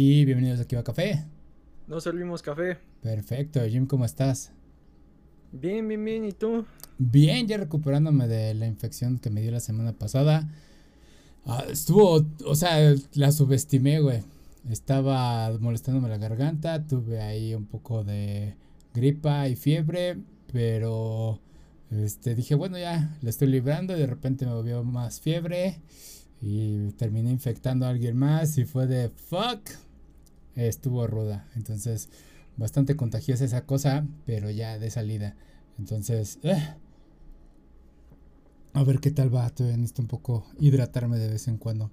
y bienvenidos aquí a Café. Nos servimos café. Perfecto, Jim, ¿cómo estás? Bien, bien, bien, ¿y tú? Bien, ya recuperándome de la infección que me dio la semana pasada. Ah, estuvo, o sea, la subestimé, güey. Estaba molestándome la garganta, tuve ahí un poco de gripa y fiebre, pero este dije, bueno, ya la estoy librando y de repente me volvió más fiebre y terminé infectando a alguien más y fue de fuck. Estuvo ruda. Entonces, bastante contagiosa esa cosa, pero ya de salida. Entonces, eh. a ver qué tal va. Todavía necesito un poco hidratarme de vez en cuando.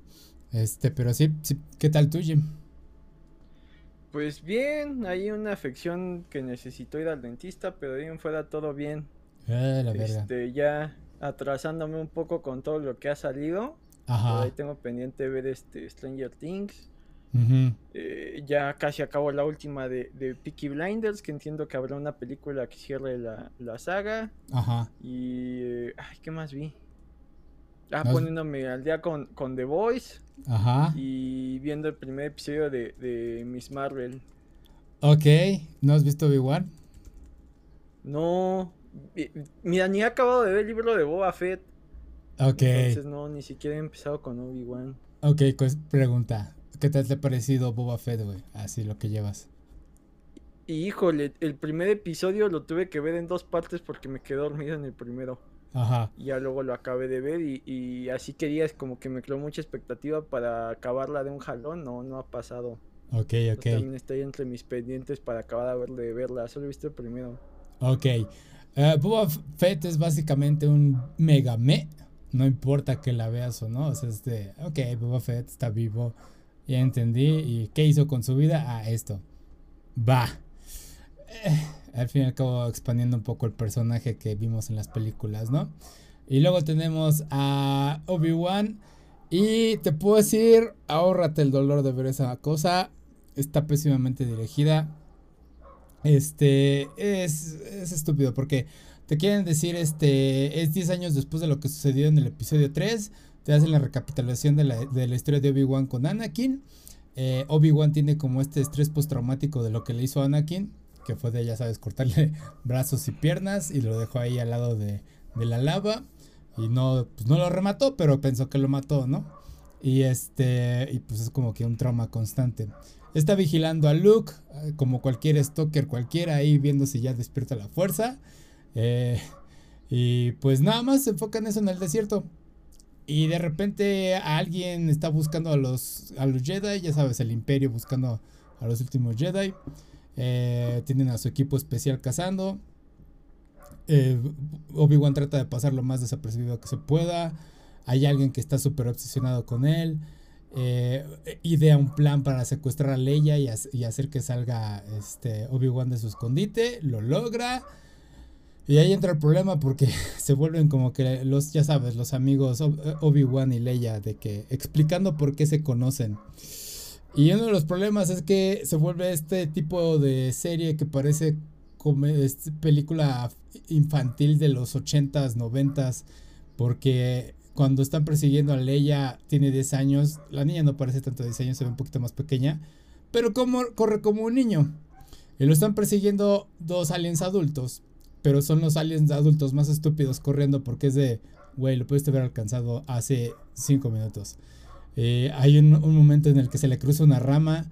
Este, pero sí, sí ¿qué tal tú, Jim? Pues bien, hay una afección que necesito ir al dentista, pero bien fuera todo bien. Eh, la este, ya atrasándome un poco con todo lo que ha salido. Ajá. ahí tengo pendiente ver este Stranger Things. Eh, ya casi acabo la última de, de Peaky Blinders, que entiendo que habrá una película que cierre la, saga. Ajá. Y... Eh, ay, ¿qué más vi? Ah, poniéndome al día con, con The Voice. Ajá. Y viendo el primer episodio de, de Miss Marvel. Ok, ¿no has visto Obi-Wan? No. Mira, ni he acabado de ver el libro de Boba Fett. Ok. Entonces no, ni siquiera he empezado con Obi-Wan. Ok, pues pregunta. ¿Qué tal te ha parecido Boba Fett, güey? Así lo que llevas. Y híjole, el primer episodio lo tuve que ver en dos partes porque me quedé dormido en el primero. Ajá. Y ya luego lo acabé de ver y, y así querías como que me creó mucha expectativa para acabarla de un jalón. No, no ha pasado. Ok, ok. también estoy entre mis pendientes para acabar de verla. Solo he visto el primero. Ok. Uh, Boba Fett es básicamente un mega me. No importa que la veas o no. O sea, es de, ok, Boba Fett está vivo ya entendí. ¿Y qué hizo con su vida? Ah, esto. Va. Eh, al fin y al cabo expandiendo un poco el personaje que vimos en las películas, ¿no? Y luego tenemos a Obi-Wan. Y te puedo decir, ahórrate el dolor de ver esa cosa. Está pésimamente dirigida. Este es, es estúpido porque te quieren decir, este, es 10 años después de lo que sucedió en el episodio 3 te hacen la recapitulación de la, historia de Obi-Wan con Anakin. Eh, Obi-Wan tiene como este estrés postraumático de lo que le hizo a Anakin, que fue de, ya sabes, cortarle brazos y piernas y lo dejó ahí al lado de, la lava. Y no, pues no lo remató, pero pensó que lo mató, ¿no? Y este, y pues es como que un trauma constante. Está vigilando a Luke, eh, como cualquier stalker cualquiera, ahí viendo si ya despierta la fuerza. Eh, y pues nada más se enfoca en eso en el desierto. Y de repente alguien está buscando a los, a los Jedi, ya sabes, el imperio buscando a los últimos Jedi. Eh, tienen a su equipo especial cazando. Eh, Obi-Wan trata de pasar lo más desapercibido que se pueda. Hay alguien que está súper obsesionado con él. Eh, idea un plan para secuestrar a Leia y, y hacer que salga este, Obi-Wan de su escondite. Lo logra. Y ahí entra el problema porque se vuelven como que los, ya sabes, los amigos Obi-Wan y Leia, de que explicando por qué se conocen. Y uno de los problemas es que se vuelve este tipo de serie que parece como película infantil de los 80s, 90s, porque cuando están persiguiendo a Leia tiene 10 años, la niña no parece tanto de 10 años, se ve un poquito más pequeña, pero como, corre como un niño. Y lo están persiguiendo dos aliens adultos pero son los aliens adultos más estúpidos corriendo porque es de, güey, lo pudiste haber alcanzado hace 5 minutos. Eh, hay un, momento en el que se le cruza una rama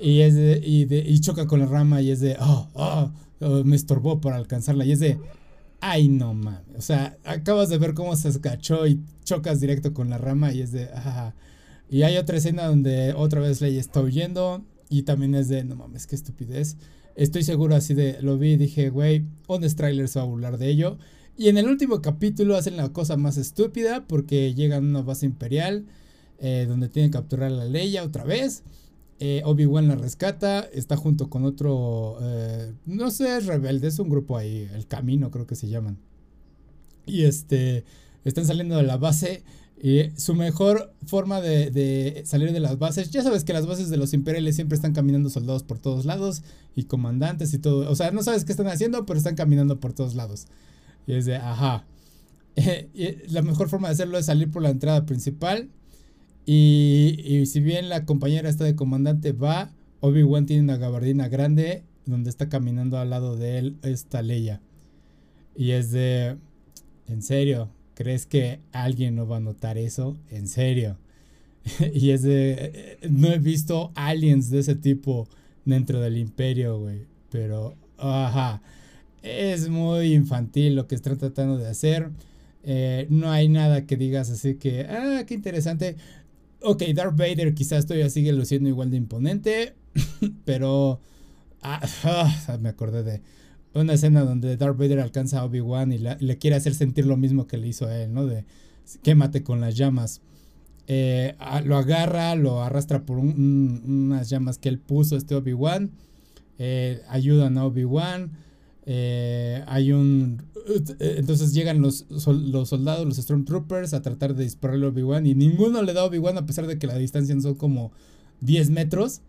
y, es de, y, choca con la rama y es de, oh, oh, oh, me estorbó para alcanzarla y es de, ay no mames, o sea, acabas de ver cómo se escachó y chocas directo con la rama y es de, ah. Y hay otra escena donde otra vez Leia está huyendo y también es de, no mames, qué estupidez. Estoy seguro así de, lo vi y dije, güey, Honest Trailer se va a burlar de ello. Y en el último capítulo hacen la cosa más estúpida porque llegan a una base imperial eh, donde tienen que capturar a la Leia otra vez. Eh, Obi-Wan la rescata, está junto con otro, eh, no sé, rebelde, es un grupo ahí, el Camino creo que se llaman. Y este, están saliendo de la base y su mejor forma de, salir de las bases, ya sabes que las bases de los imperiales siempre están caminando soldados por todos lados y comandantes y todo. O sea, no sabes qué están haciendo, pero están caminando por todos lados. Y es de, ajá. la mejor forma de hacerlo es salir por la entrada principal Y, y si bien la compañera está de comandante va, Obi-Wan tiene una gabardina grande donde está caminando al lado de él esta Leia. Y es de, ¿en serio? ¿Crees que alguien no va a notar eso? ¿En serio? y es de, no he visto aliens de ese tipo dentro del imperio, güey. Pero, ajá, es muy infantil lo que están tratando de hacer. Eh, no hay nada que digas así que, ah, qué interesante. Ok, Darth Vader quizás todavía sigue luciendo igual de imponente, pero Ah, ah, me acordé de una escena donde Darth Vader alcanza a Obi-Wan y le quiere hacer sentir lo mismo que le hizo a él, ¿no? De quémate con las llamas. Eh, lo agarra, lo arrastra por unas llamas que él puso, este Obi-Wan. Eh, ayudan a Obi-Wan. Eh, hay un. Entonces llegan los, los soldados, los Stormtroopers, a tratar de dispararle a Obi-Wan. Y ninguno le da a Obi-Wan, a pesar de que la distancia son como 10 metros.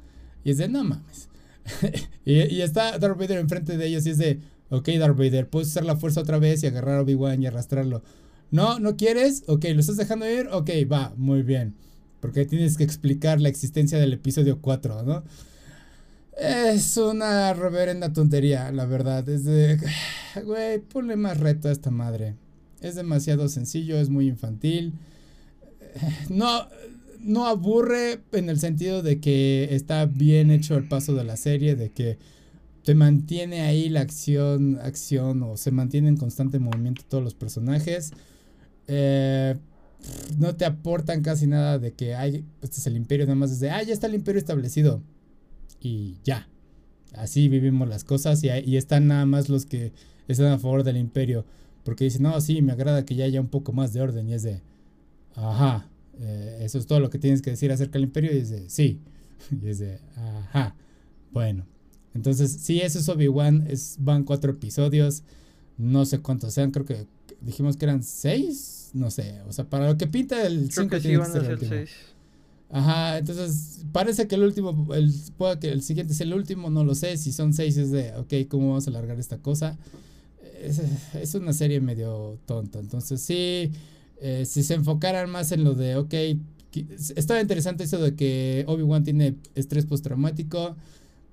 Y es de no mames. y, está Darth Vader enfrente de ellos y es de, ok Darth Vader, puedes usar la fuerza otra vez y agarrar a Obi-Wan y arrastrarlo. No, ¿no quieres? Ok, ¿lo estás dejando ir? Ok, va, muy bien. Porque tienes que explicar la existencia del episodio 4, ¿no? Es una reverenda tontería, la verdad. Es de... Güey, ponle más reto a esta madre. Es demasiado sencillo, es muy infantil. No, no aburre en el sentido de que está bien hecho el paso de la serie, de que te mantiene ahí la acción, acción o se mantiene en constante movimiento todos los personajes. Eh, no te aportan casi nada de que hay, este es el imperio, nada más desde, ah, ya está el imperio establecido. Y ya. Así vivimos las cosas y, y están nada más los que están a favor del imperio. Porque dicen, no, sí, me agrada que ya haya un poco más de orden. Y es de, ajá, eh, eso es todo lo que tienes que decir acerca del imperio. Y dice, sí. Y dice, ajá. Bueno. Entonces, sí, eso es Obi-Wan. Van cuatro episodios. No sé cuántos sean. Creo que dijimos que eran seis. No sé. O sea, para lo que pinta el 5 tiene que ser el último. Ajá, entonces parece que el último, el, pueda que el siguiente es el último, no lo sé. Si son seis es de, ok, ¿cómo vamos a alargar esta cosa? Es, es una serie medio tonta. Entonces, sí, eh, si se enfocaran más en lo de, ok, estaba interesante eso de que Obi-Wan tiene estrés postraumático,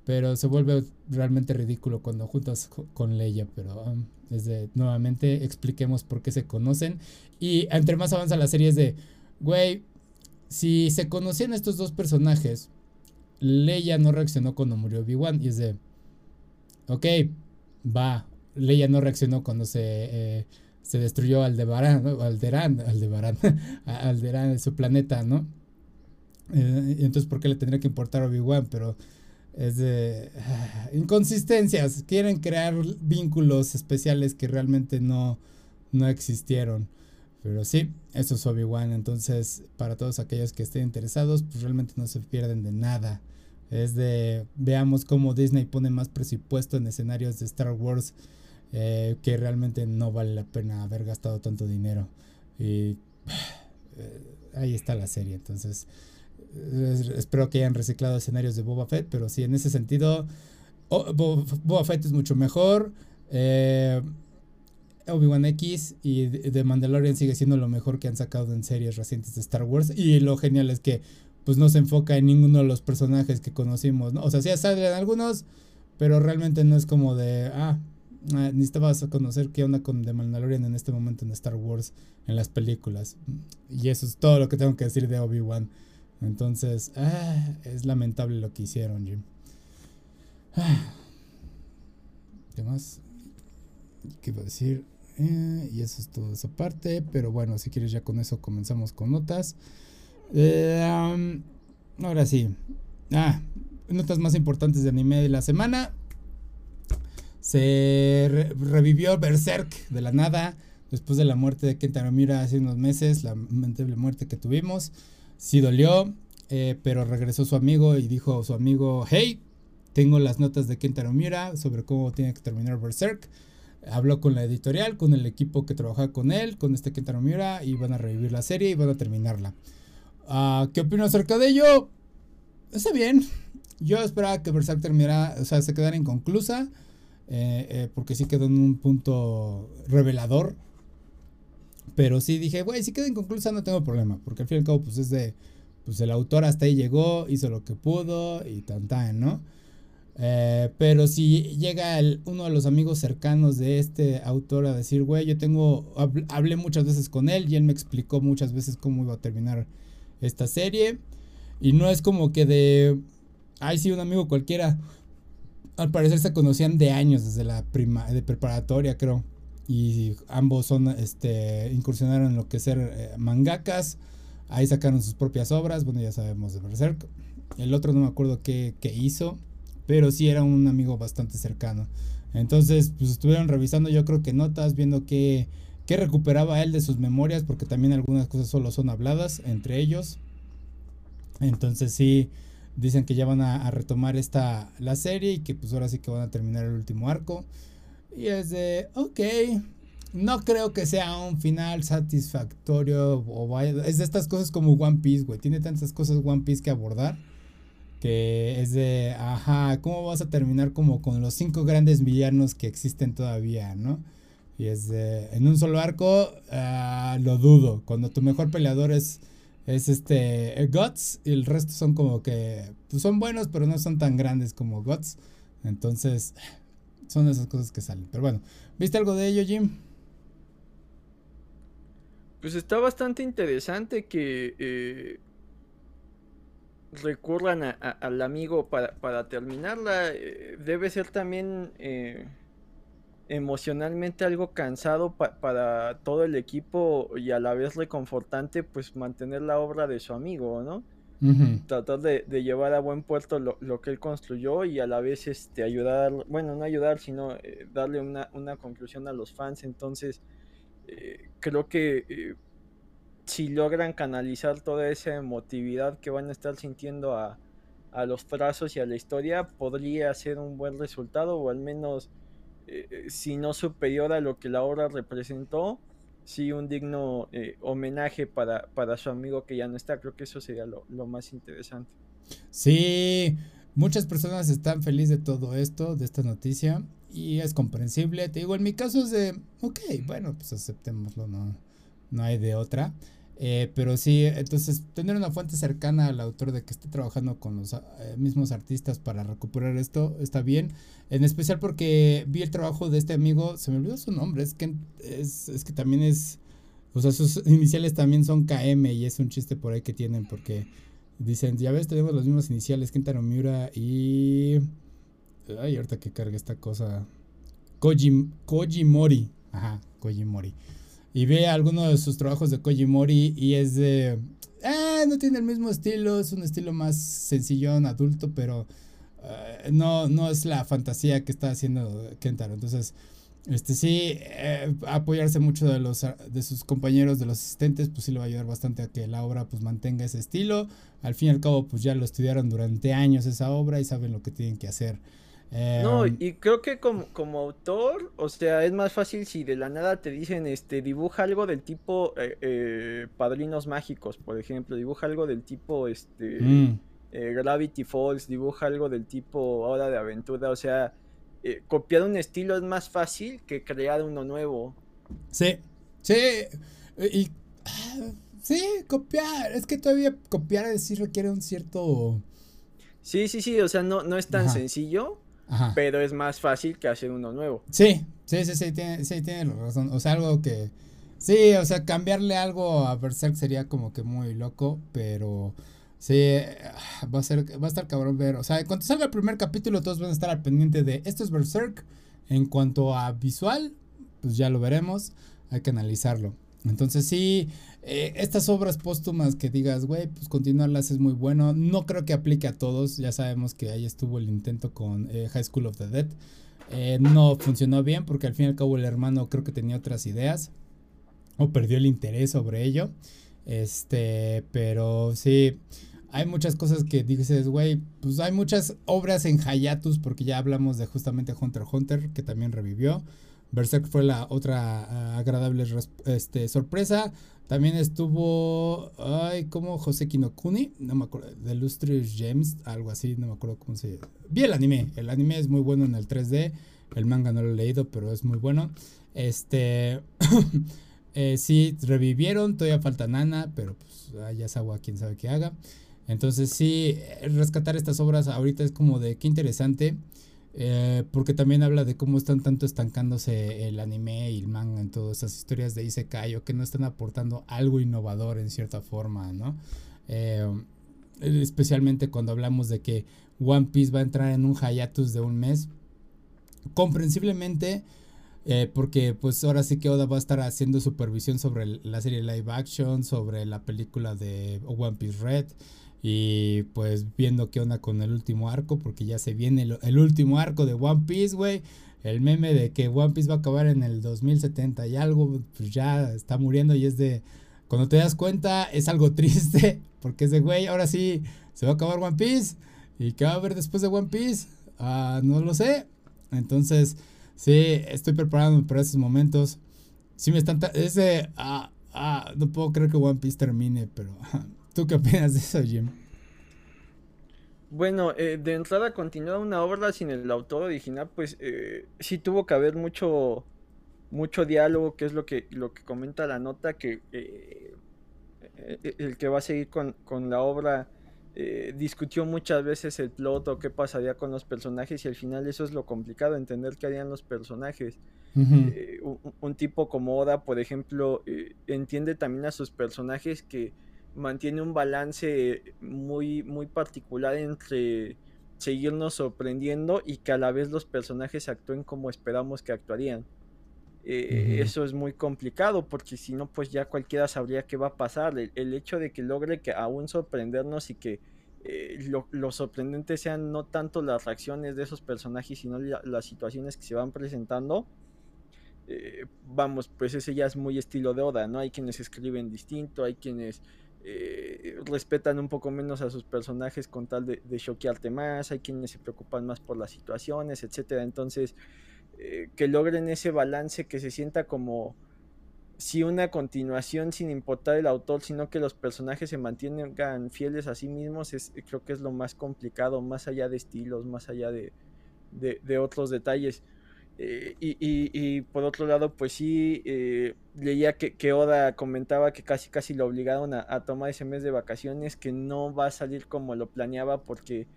pero se vuelve realmente ridículo cuando juntas con Leia, pero um, nuevamente expliquemos por qué se conocen. Y entre más avanza la serie es de, güey, si se conocían estos dos personajes, Leia no reaccionó cuando murió Obi-Wan y es de, ok, va, Leia no reaccionó cuando se... Eh, se destruyó Aldebarán, ¿no? Alderán, Aldebarán, Alderán, su planeta, ¿no? Eh, entonces, ¿por qué le tendría que importar Obi-Wan? Pero es de inconsistencias. Quieren crear vínculos especiales que realmente no, no existieron. Pero sí, eso es Obi-Wan. Entonces, para todos aquellos que estén interesados, pues realmente no se pierden de nada. Es de, veamos cómo Disney pone más presupuesto en escenarios de Star Wars eh, que realmente no vale la pena haber gastado tanto dinero. Y ahí está la serie. Entonces, espero que hayan reciclado escenarios de Boba Fett, pero sí, en ese sentido, Boba Fett es mucho mejor. Eh, Obi-Wan X y The Mandalorian sigue siendo lo mejor que han sacado en series recientes de Star Wars. Y lo genial es que pues no se enfoca en ninguno de los personajes que conocimos, ¿no? O sea, sí salen algunos, pero realmente no es como de, ah, Ah, necesitabas conocer qué onda con The Mandalorian en este momento en Star Wars, en las películas. Y eso es todo lo que tengo que decir de Obi-Wan. Entonces, ah, es lamentable lo que hicieron, Jim. Ah. ¿Qué más? ¿Qué iba a decir? Eh, y eso es todo esa parte. Pero bueno, si quieres ya con eso comenzamos con notas. Eh, ahora sí. Ah, notas más importantes de anime de la semana. Se revivió Berserk de la nada después de la muerte de Kentaro Miura hace unos meses, la lamentable muerte que tuvimos. Sí dolió, eh, pero regresó su amigo y dijo a su amigo, hey, tengo las notas de Kentaro Miura sobre cómo tiene que terminar Berserk. Habló con la editorial, con el equipo que trabajaba con él, con este Kentaro Miura, y van a revivir la serie y van a terminarla. Ah, ¿Qué opino acerca de ello? Está bien. Yo esperaba que Berserk terminara, o sea, se quedara inconclusa. Eh, eh, porque sí quedó en un punto revelador. Pero sí dije, güey, si queda inconclusa no tengo problema, porque al fin y al cabo pues es de pues el autor hasta ahí llegó, hizo lo que pudo y tan tan, ¿no? Eh, pero si llega uno de los amigos cercanos de este autor a decir, güey, yo tengo, hablé muchas veces con él y él me explicó muchas veces cómo iba a terminar esta serie. Y no es como que de, ay, sí, un amigo cualquiera. Al parecer se conocían de años, desde la prima, de preparatoria, creo. Y ambos son, este, incursionaron en lo que ser eh, mangakas. Ahí sacaron sus propias obras. Bueno, ya sabemos de Berserk. El otro no me acuerdo qué, qué hizo pero sí era un amigo bastante cercano. Entonces, pues estuvieron revisando yo creo que notas, viendo qué, qué recuperaba él de sus memorias, porque también algunas cosas solo son habladas entre ellos. Entonces sí, dicen que ya van a, retomar esta, la serie y que pues ahora sí que van a terminar el último arco. Y es de, ok, no creo que sea un final satisfactorio o es de estas cosas como One Piece, güey, tiene tantas cosas One Piece que abordar que es de, ajá, ¿cómo vas a terminar como con los cinco grandes villanos que existen todavía, ¿no? Y es de, en un solo arco, uh, lo dudo, cuando tu mejor peleador es, es este, Guts, y el resto son como que, pues son buenos, pero no son tan grandes como Guts, entonces, son esas cosas que salen, pero bueno, ¿viste algo de ello, Jim? Pues está bastante interesante que... Eh recurran al amigo para, para terminarla, eh, debe ser también eh, emocionalmente algo cansado para todo el equipo y a la vez reconfortante pues mantener la obra de su amigo, ¿no? Tratar de, llevar a buen puerto lo, que él construyó y a la vez este, ayudar, bueno, no ayudar, sino eh, darle una, una, conclusión a los fans. Entonces, creo que si logran canalizar toda esa emotividad que van a estar sintiendo a, los trazos y a la historia, podría ser un buen resultado, o al menos, eh, eh, si no superior a lo que la obra representó, sí un digno eh, homenaje para, para, su amigo que ya no está. Creo que eso sería lo, más interesante. Sí, muchas personas están felices de todo esto, de esta noticia, y es comprensible. Te digo, en mi caso es de, ok, bueno, pues aceptémoslo, no, no hay de otra. Eh, pero sí, entonces tener una fuente cercana al autor de que esté trabajando con los eh, mismos artistas para recuperar esto está bien. En especial porque vi el trabajo de este amigo, se me olvidó su nombre, es que, es, que también es, o sea, sus iniciales también son KM y es un chiste por ahí que tienen porque dicen, ya ves, tenemos los mismos iniciales, Kentaro Miura y... Ay, ahorita que carga esta cosa. Koji, Kojimori. Ajá, Kojimori y ve alguno de sus trabajos de Kojimori y es de... Eh, no tiene el mismo estilo, es un estilo más sencillón, adulto, pero eh, no, no es la fantasía que está haciendo Kentaro. Entonces, este sí, eh, apoyarse mucho de, los, de sus compañeros, de los asistentes, pues sí le va a ayudar bastante a que la obra pues mantenga ese estilo. Al fin y al cabo, pues ya lo estudiaron durante años esa obra y saben lo que tienen que hacer no, em, y creo que como, como, autor, o sea, es más fácil si de la nada te dicen, este, dibuja algo del tipo eh, eh, Padrinos Mágicos, por ejemplo, dibuja algo del tipo, este, mm. eh, Gravity Falls, dibuja algo del tipo Hora de Aventura, o sea, copiar un estilo es más fácil que crear uno nuevo. Sí, sí, y... Sí, copiar, es que todavía copiar sí requiere un cierto... Sí, sí, sí, o sea, no, no es tan sencillo pero es más fácil que hacer uno nuevo. Sí, sí, sí, sí, tiene, sí, tiene razón. O sea, algo que... Sí, o sea, cambiarle algo a Berserk sería como que muy loco, pero... Sí, va a ser, va a estar cabrón ver. O sea, cuando salga el primer capítulo, todos van a estar al pendiente de esto es Berserk. En cuanto a visual, pues ya lo veremos. Hay que analizarlo. Entonces sí, eh, estas obras póstumas que digas, güey, pues continuarlas es muy bueno. No creo que aplique a todos. Ya sabemos que ahí estuvo el intento con eh, High School of the Dead. Eh, no funcionó bien porque al fin y al cabo el hermano creo que tenía otras ideas. O perdió el interés sobre ello. Este, pero sí, hay muchas cosas que dices, güey, pues hay muchas obras en Hayatus porque ya hablamos de justamente Hunter Hunter que también revivió. Berserk fue la otra ah, agradable este, sorpresa. También estuvo, ay, como José Kinokuni, no me acuerdo, The Lustrous Gems, algo así, no me acuerdo cómo se Vi el anime, el anime es muy bueno en el 3D, el manga no lo he leído, pero es muy bueno. Este, Eh, sí, revivieron, todavía falta Nana, pero pues ya es agua, quién sabe qué haga. Entonces sí, rescatar estas obras ahorita es como de qué interesante. Eh, porque también habla de cómo están tanto estancándose el anime y el manga en todas esas historias de Isekai o que no están aportando algo innovador en cierta forma, ¿no? Eh, especialmente cuando hablamos de que One Piece va a entrar en un hiatus de un mes. Comprensiblemente, eh, porque pues ahora sí que Oda va a estar haciendo supervisión sobre la serie live action, sobre la película de One Piece Red. Y pues viendo qué onda con el último arco, porque ya se viene el, último arco de One Piece, güey. El meme de que One Piece va a acabar en el 2070 y algo, pues ya está muriendo y es de... Cuando te das cuenta es algo triste, porque es de, güey, ahora sí, se va a acabar One Piece. ¿Y qué va a haber después de One Piece? Ah, no lo sé. Entonces, sí, estoy preparándome para esos momentos. Sí me están... Ese... Ah, ah, no puedo creer que One Piece termine, pero... ¿Tú qué opinas de eso, Jim? Bueno, eh, de entrada continuar una obra sin el autor original, pues eh, sí tuvo que haber mucho mucho diálogo, que es lo que lo que comenta la nota, que eh, el que va a seguir con, la obra discutió muchas veces el plot o qué pasaría con los personajes y al final eso es lo complicado, entender qué harían los personajes. un, un, tipo como Oda, por ejemplo, entiende también a sus personajes que mantiene un balance muy, muy particular entre seguirnos sorprendiendo y que a la vez los personajes actúen como esperamos que actuarían. Eh, eso es muy complicado porque si no, pues ya cualquiera sabría qué va a pasar. El, hecho de que logre que aún sorprendernos y que eh, lo, sorprendente sean no tanto las reacciones de esos personajes, sino las situaciones que se van presentando. Eh, vamos, pues ese ya es muy estilo de Oda, ¿no? Hay quienes escriben distinto, hay quienes eh, respetan un poco menos a sus personajes con tal de, choquearte más, hay quienes se preocupan más por las situaciones, etcétera. Entonces, eh, que logren ese balance, que se sienta como si una continuación sin importar el autor, sino que los personajes se mantengan fieles a sí mismos, es, creo que es lo más complicado, más allá de estilos, más allá de otros detalles. Eh, y, por otro lado, pues sí, eh, leía que, Oda comentaba que casi casi lo obligaron a, tomar ese mes de vacaciones, que no va a salir como lo planeaba porque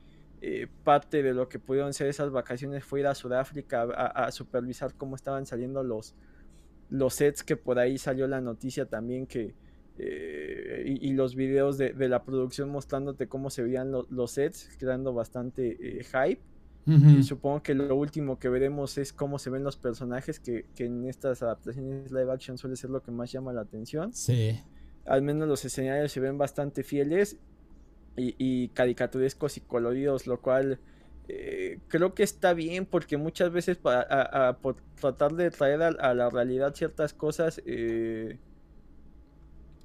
eh, parte de lo que pudieron ser esas vacaciones fue ir a Sudáfrica a, supervisar cómo estaban saliendo los, los sets, que por ahí salió la noticia también que... y, los videos de, la producción mostrándote cómo se veían los sets, creando bastante hype. Y supongo que lo último que veremos es cómo se ven los personajes, que, en estas adaptaciones live action suele ser lo que más llama la atención. Sí. Al menos los escenarios se ven bastante fieles y, caricaturescos y coloridos, lo cual eh, creo que está bien porque muchas veces para, por tratar de traer a, la realidad ciertas cosas... Eh,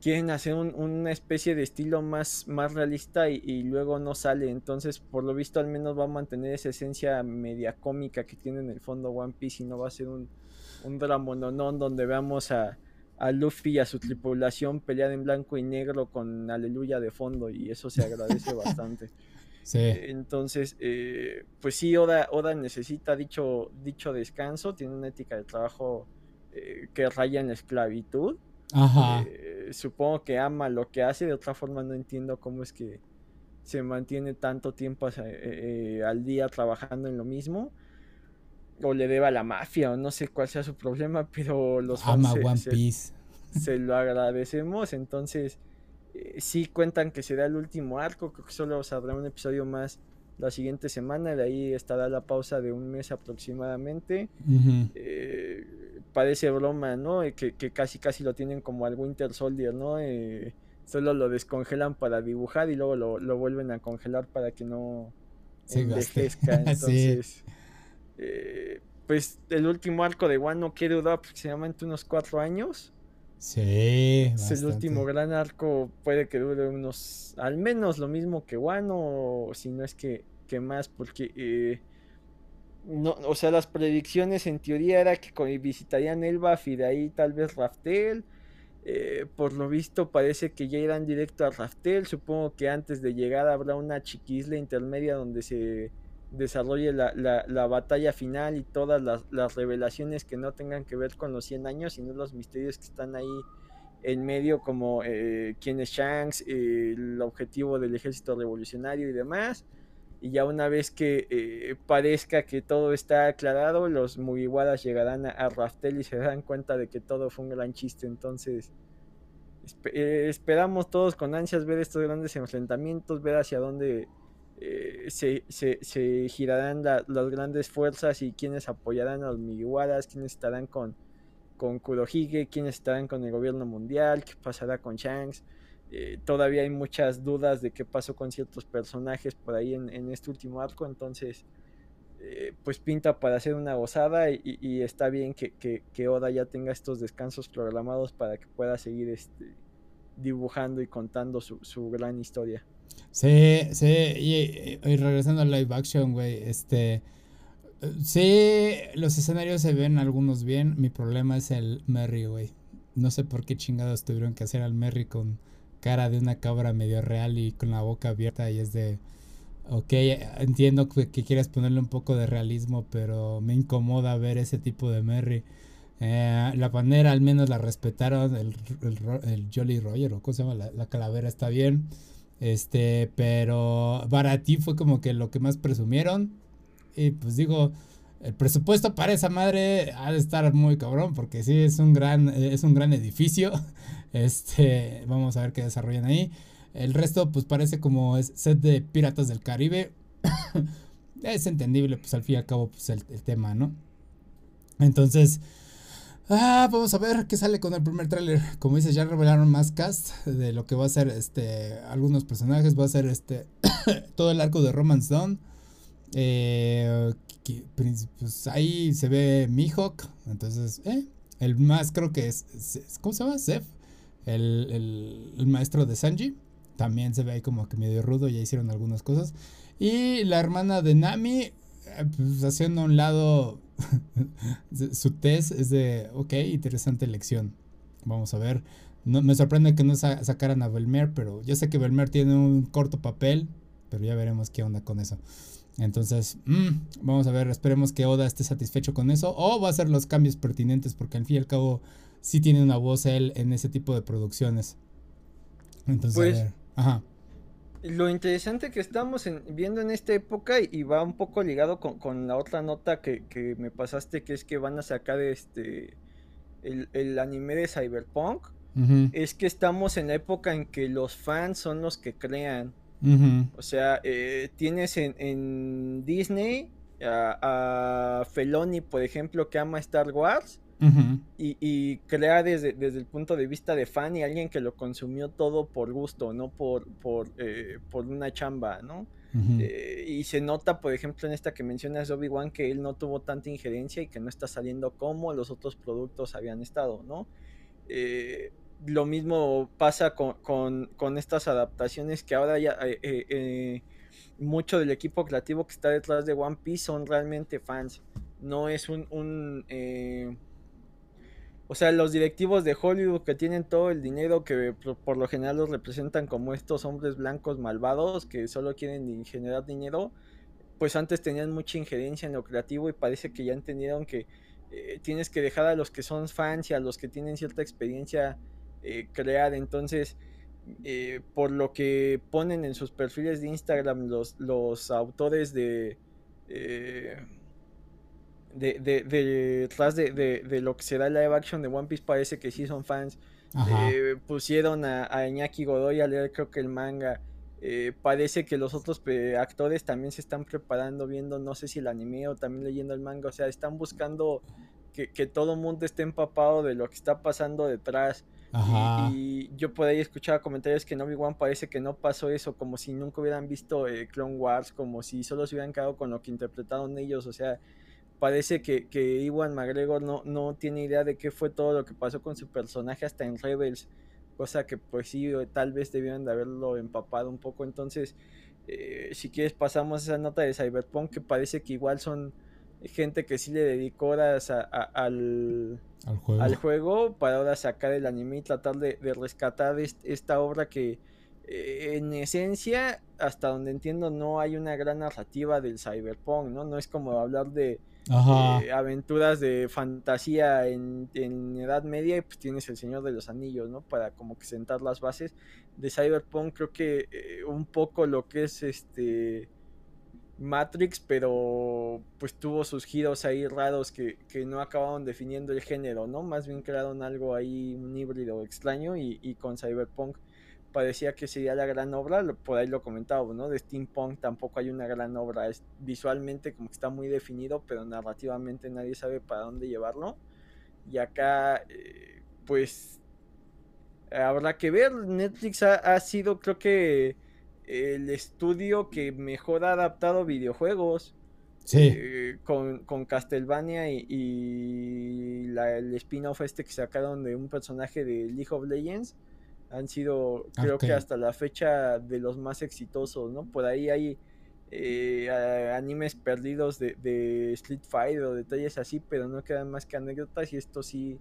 quieren hacer una especie de estilo más, más realista y, luego no sale. Entonces, por lo visto, al menos va a mantener esa esencia media cómica que tiene en el fondo One Piece y no va a ser un, un dramononón donde veamos a, a Luffy y a su tripulación pelear en blanco y negro con aleluya de fondo y eso se agradece bastante. Sí. Entonces, eh, pues sí, Oda, Oda necesita dicho, dicho descanso, tiene una ética de trabajo eh, que raya en la esclavitud Ajá. Eh, supongo que ama lo que hace, de otra forma no entiendo cómo es que se mantiene tanto tiempo eh, eh, al día trabajando en lo mismo. O le deba a la mafia, o no sé cuál sea su problema, pero los ama One Piece. Se, lo agradecemos. Entonces, sí cuentan que será el último arco. Creo que solo habrá un episodio más la siguiente semana. De ahí estará la pausa de un mes aproximadamente parece broma, ¿no? Que, que, casi casi lo tienen como al Winter Soldier, ¿no? Eh, solo lo descongelan para dibujar y luego lo, vuelven a congelar para que no se envejezca. Entonces, eh, pues el último arco de One no quiere llama entre unos cuatro años. Sí. Es el último gran arco, puede que dure unos, al menos lo mismo que One o si no es que, que más, porque... Eh, no, o sea, las predicciones en teoría era que visitarían Elbaf y de ahí tal vez Raftel. Eh, por lo visto parece que ya irán directo a Raftel. Supongo que antes de llegar habrá una chiquisla intermedia donde se desarrolle la, la, batalla final y todas las, las, revelaciones que no tengan que ver con los 100 años, sino los misterios que están ahí en medio, como eh, quién es Shanks, el objetivo del ejército revolucionario y demás. Y ya una vez que eh, parezca que todo está aclarado, los Mugiwaras llegarán a, Raftel y se dan cuenta de que todo fue un gran chiste. Entonces, eh, esperamos todos con ansias ver estos grandes enfrentamientos, ver hacia dónde eh, se, girarán las grandes fuerzas y quiénes apoyarán a los Mugiwaras, quiénes estarán con, con Kurohige, quiénes estarán con el gobierno mundial, qué pasará con Shanks. Eh, todavía hay muchas dudas de qué pasó con ciertos personajes por ahí en, este último arco, entonces eh, pues pinta para hacer una gozada y, está bien que, que, Oda ya tenga estos descansos programados para que pueda seguir este, dibujando y contando su, gran historia. Sí, sí, y, regresando al live action, güey, este... Sí, los escenarios se ven algunos bien. Mi problema es el Merry, güey. No sé por qué chingados tuvieron que hacer al Merry con cara de una cabra medio real y con la boca abierta y es de... Ok, entiendo que, quieres ponerle un poco de realismo, pero me incomoda ver ese tipo de Merry. Eh, la panera al menos la respetaron, el, el, Jolly Roger o cómo se llama, la, calavera está bien. Este, pero para ti fue como que lo que más presumieron. Y pues digo, el presupuesto para esa madre ha de estar muy cabrón, porque sí es un gran, es un gran edificio. Este, vamos a ver qué desarrollan ahí. El resto, pues parece como es set de Piratas del Caribe. es entendible, pues al fin y al cabo, pues el, tema, ¿no? Entonces, ah, vamos a ver qué sale con el primer tráiler. Como dices, ya revelaron más cast de lo que va a ser este algunos personajes. Va a ser este todo el arco de Romance Dawn. Eh, pues ahí se ve Mihawk. Entonces, eh, el más creo que es, ¿cómo se llama? Zeph el, maestro de Sanji. También se ve ahí como que medio rudo, ya hicieron algunas cosas. Y la hermana de Nami, eh, pues haciendo a un lado su test es de, ok, interesante elección. Vamos a ver. No, me sorprende que no sacaran a Belmer, pero yo sé que Belmer tiene un corto papel, pero ya veremos qué onda con eso. Entonces, mm, vamos a ver, esperemos que Oda esté satisfecho con eso o va a hacer los cambios pertinentes porque al fin y al cabo sí tiene una voz él en ese tipo de producciones. Entonces, a pues, ver. Ajá. Lo interesante que estamos viendo en esta época y va un poco ligado con, la otra nota que, me pasaste, que es que van a sacar este el, anime de Cyberpunk, es que estamos en la época en que los fans son los que crean. O sea, eh, tienes en, Disney a, a, Feloni, por ejemplo, que ama Star Wars y, crea desde, desde, el punto de vista de fan y alguien que lo consumió todo por gusto, no por, por, eh, por una chamba, ¿no? Eh, y se nota, por ejemplo, en esta que mencionas Obi-Wan, que él no tuvo tanta injerencia y que no está saliendo como los otros productos habían estado, ¿no? Eh, lo mismo pasa con, con, estas adaptaciones que ahora ya mucho del equipo creativo que está detrás de One Piece son realmente fans. No es un, un o sea, los directivos de Hollywood que tienen todo el dinero que por, lo general los representan como estos hombres blancos malvados que solo quieren generar dinero, pues antes tenían mucha injerencia en lo creativo y parece que ya entendieron que eh, tienes que dejar a los que son fans y a los que tienen cierta experiencia eh, crear. Entonces, eh, por lo que ponen en sus perfiles de Instagram los, los autores de de, de, detrás de, de, lo que será live action de One Piece parece que sí son fans. Eh, pusieron a, a, Iñaki Godoy a leer creo que el manga. Eh, parece que los otros actores también se están preparando viendo, no sé si el anime o también leyendo el manga. O sea, están buscando que, que todo el mundo esté empapado de lo que está pasando detrás. Y, yo por ahí escuchaba comentarios que en Obi-Wan parece que no pasó eso, como si nunca hubieran visto eh, Clone Wars, como si solo se hubieran quedado con lo que interpretaron ellos. O sea, parece que, que Iwan McGregor no, no tiene idea de qué fue todo lo que pasó con su personaje hasta en Rebels, cosa que pues sí, tal vez debieron de haberlo empapado un poco. Entonces, eh, si quieres pasamos esa nota de Cyberpunk, que parece que igual son gente que sí le dedicó horas al, al, juego. para ahora sacar el anime y tratar de, rescatar esta obra que eh, en esencia, hasta donde entiendo, no hay una gran narrativa del cyberpunk, ¿no? No es como hablar de eh, aventuras de fantasía en, Edad Media y pues tienes el Señor de los Anillos, ¿no? Para como que sentar las bases de cyberpunk, creo que eh, un poco lo que es este... Matrix, pero pues tuvo sus giros ahí raros que, no acabaron definiendo el género, ¿no? Más bien crearon algo ahí, un híbrido extraño y, y con Cyberpunk parecía que sería la gran obra, por ahí lo comentaba, ¿no? De Steampunk tampoco hay una gran obra, es visualmente como que está muy definido, pero narrativamente nadie sabe para dónde llevarlo. Y acá, eh, pues, habrá que ver, Netflix ha, sido creo que el estudio que mejor ha adaptado videojuegos. Sí. Eh, con, con, Castlevania y, el spin-off este que sacaron de un personaje de League of Legends han sido, creo que hasta la fecha, de los más exitosos, ¿no? Por ahí hay eh, animes perdidos de, de Street Fighter o detalles así, pero no quedan más que anécdotas y esto sí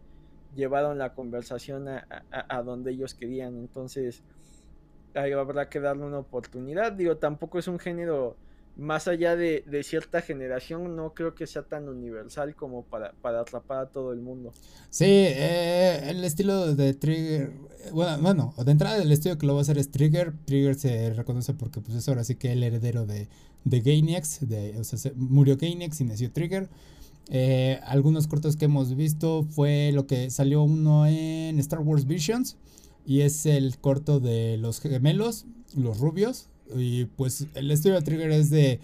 llevaron la conversación a, a, donde ellos querían. Entonces, ahí habrá que darle una oportunidad. Digo, tampoco es un género más allá de, cierta generación, no creo que sea tan universal como para, para atrapar a todo el mundo. Sí, eh, el estilo de Trigger, bueno, bueno, de entrada el estilo que lo va a hacer es Trigger. Trigger se reconoce porque pues es ahora sí que el heredero de, de Gainax, de, o sea, murió Gainax y nació Trigger. Eh, algunos cortos que hemos visto fue lo que salió uno en Star Wars Visions y es el corto de los gemelos, los rubios, y pues el estilo de Trigger es de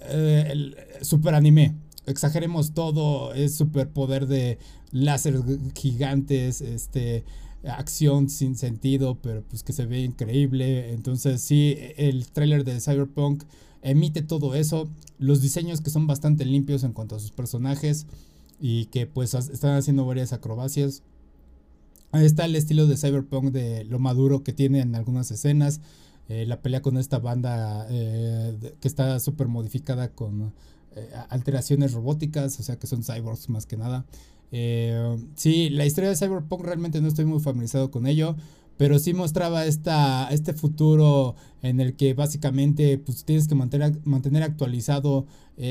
eh, el super anime. Exageremos todo, es super poder de láser gigantes, este acción sin sentido, pero pues que se ve increíble. Entonces sí, el trailer de Cyberpunk emite todo eso. Los diseños que son bastante limpios en cuanto a sus personajes y que pues están haciendo varias acrobacias. Ahí está el estilo de Cyberpunk de lo maduro que tiene en algunas escenas. Eh, la pelea con esta banda eh, que está súper modificada con eh, alteraciones robóticas, o sea que son cyborgs más que nada. sí, la historia de Cyberpunk realmente no estoy muy familiarizado con ello, pero sí mostraba esta, este futuro en el que básicamente pues, tienes que mantener, mantener actualizado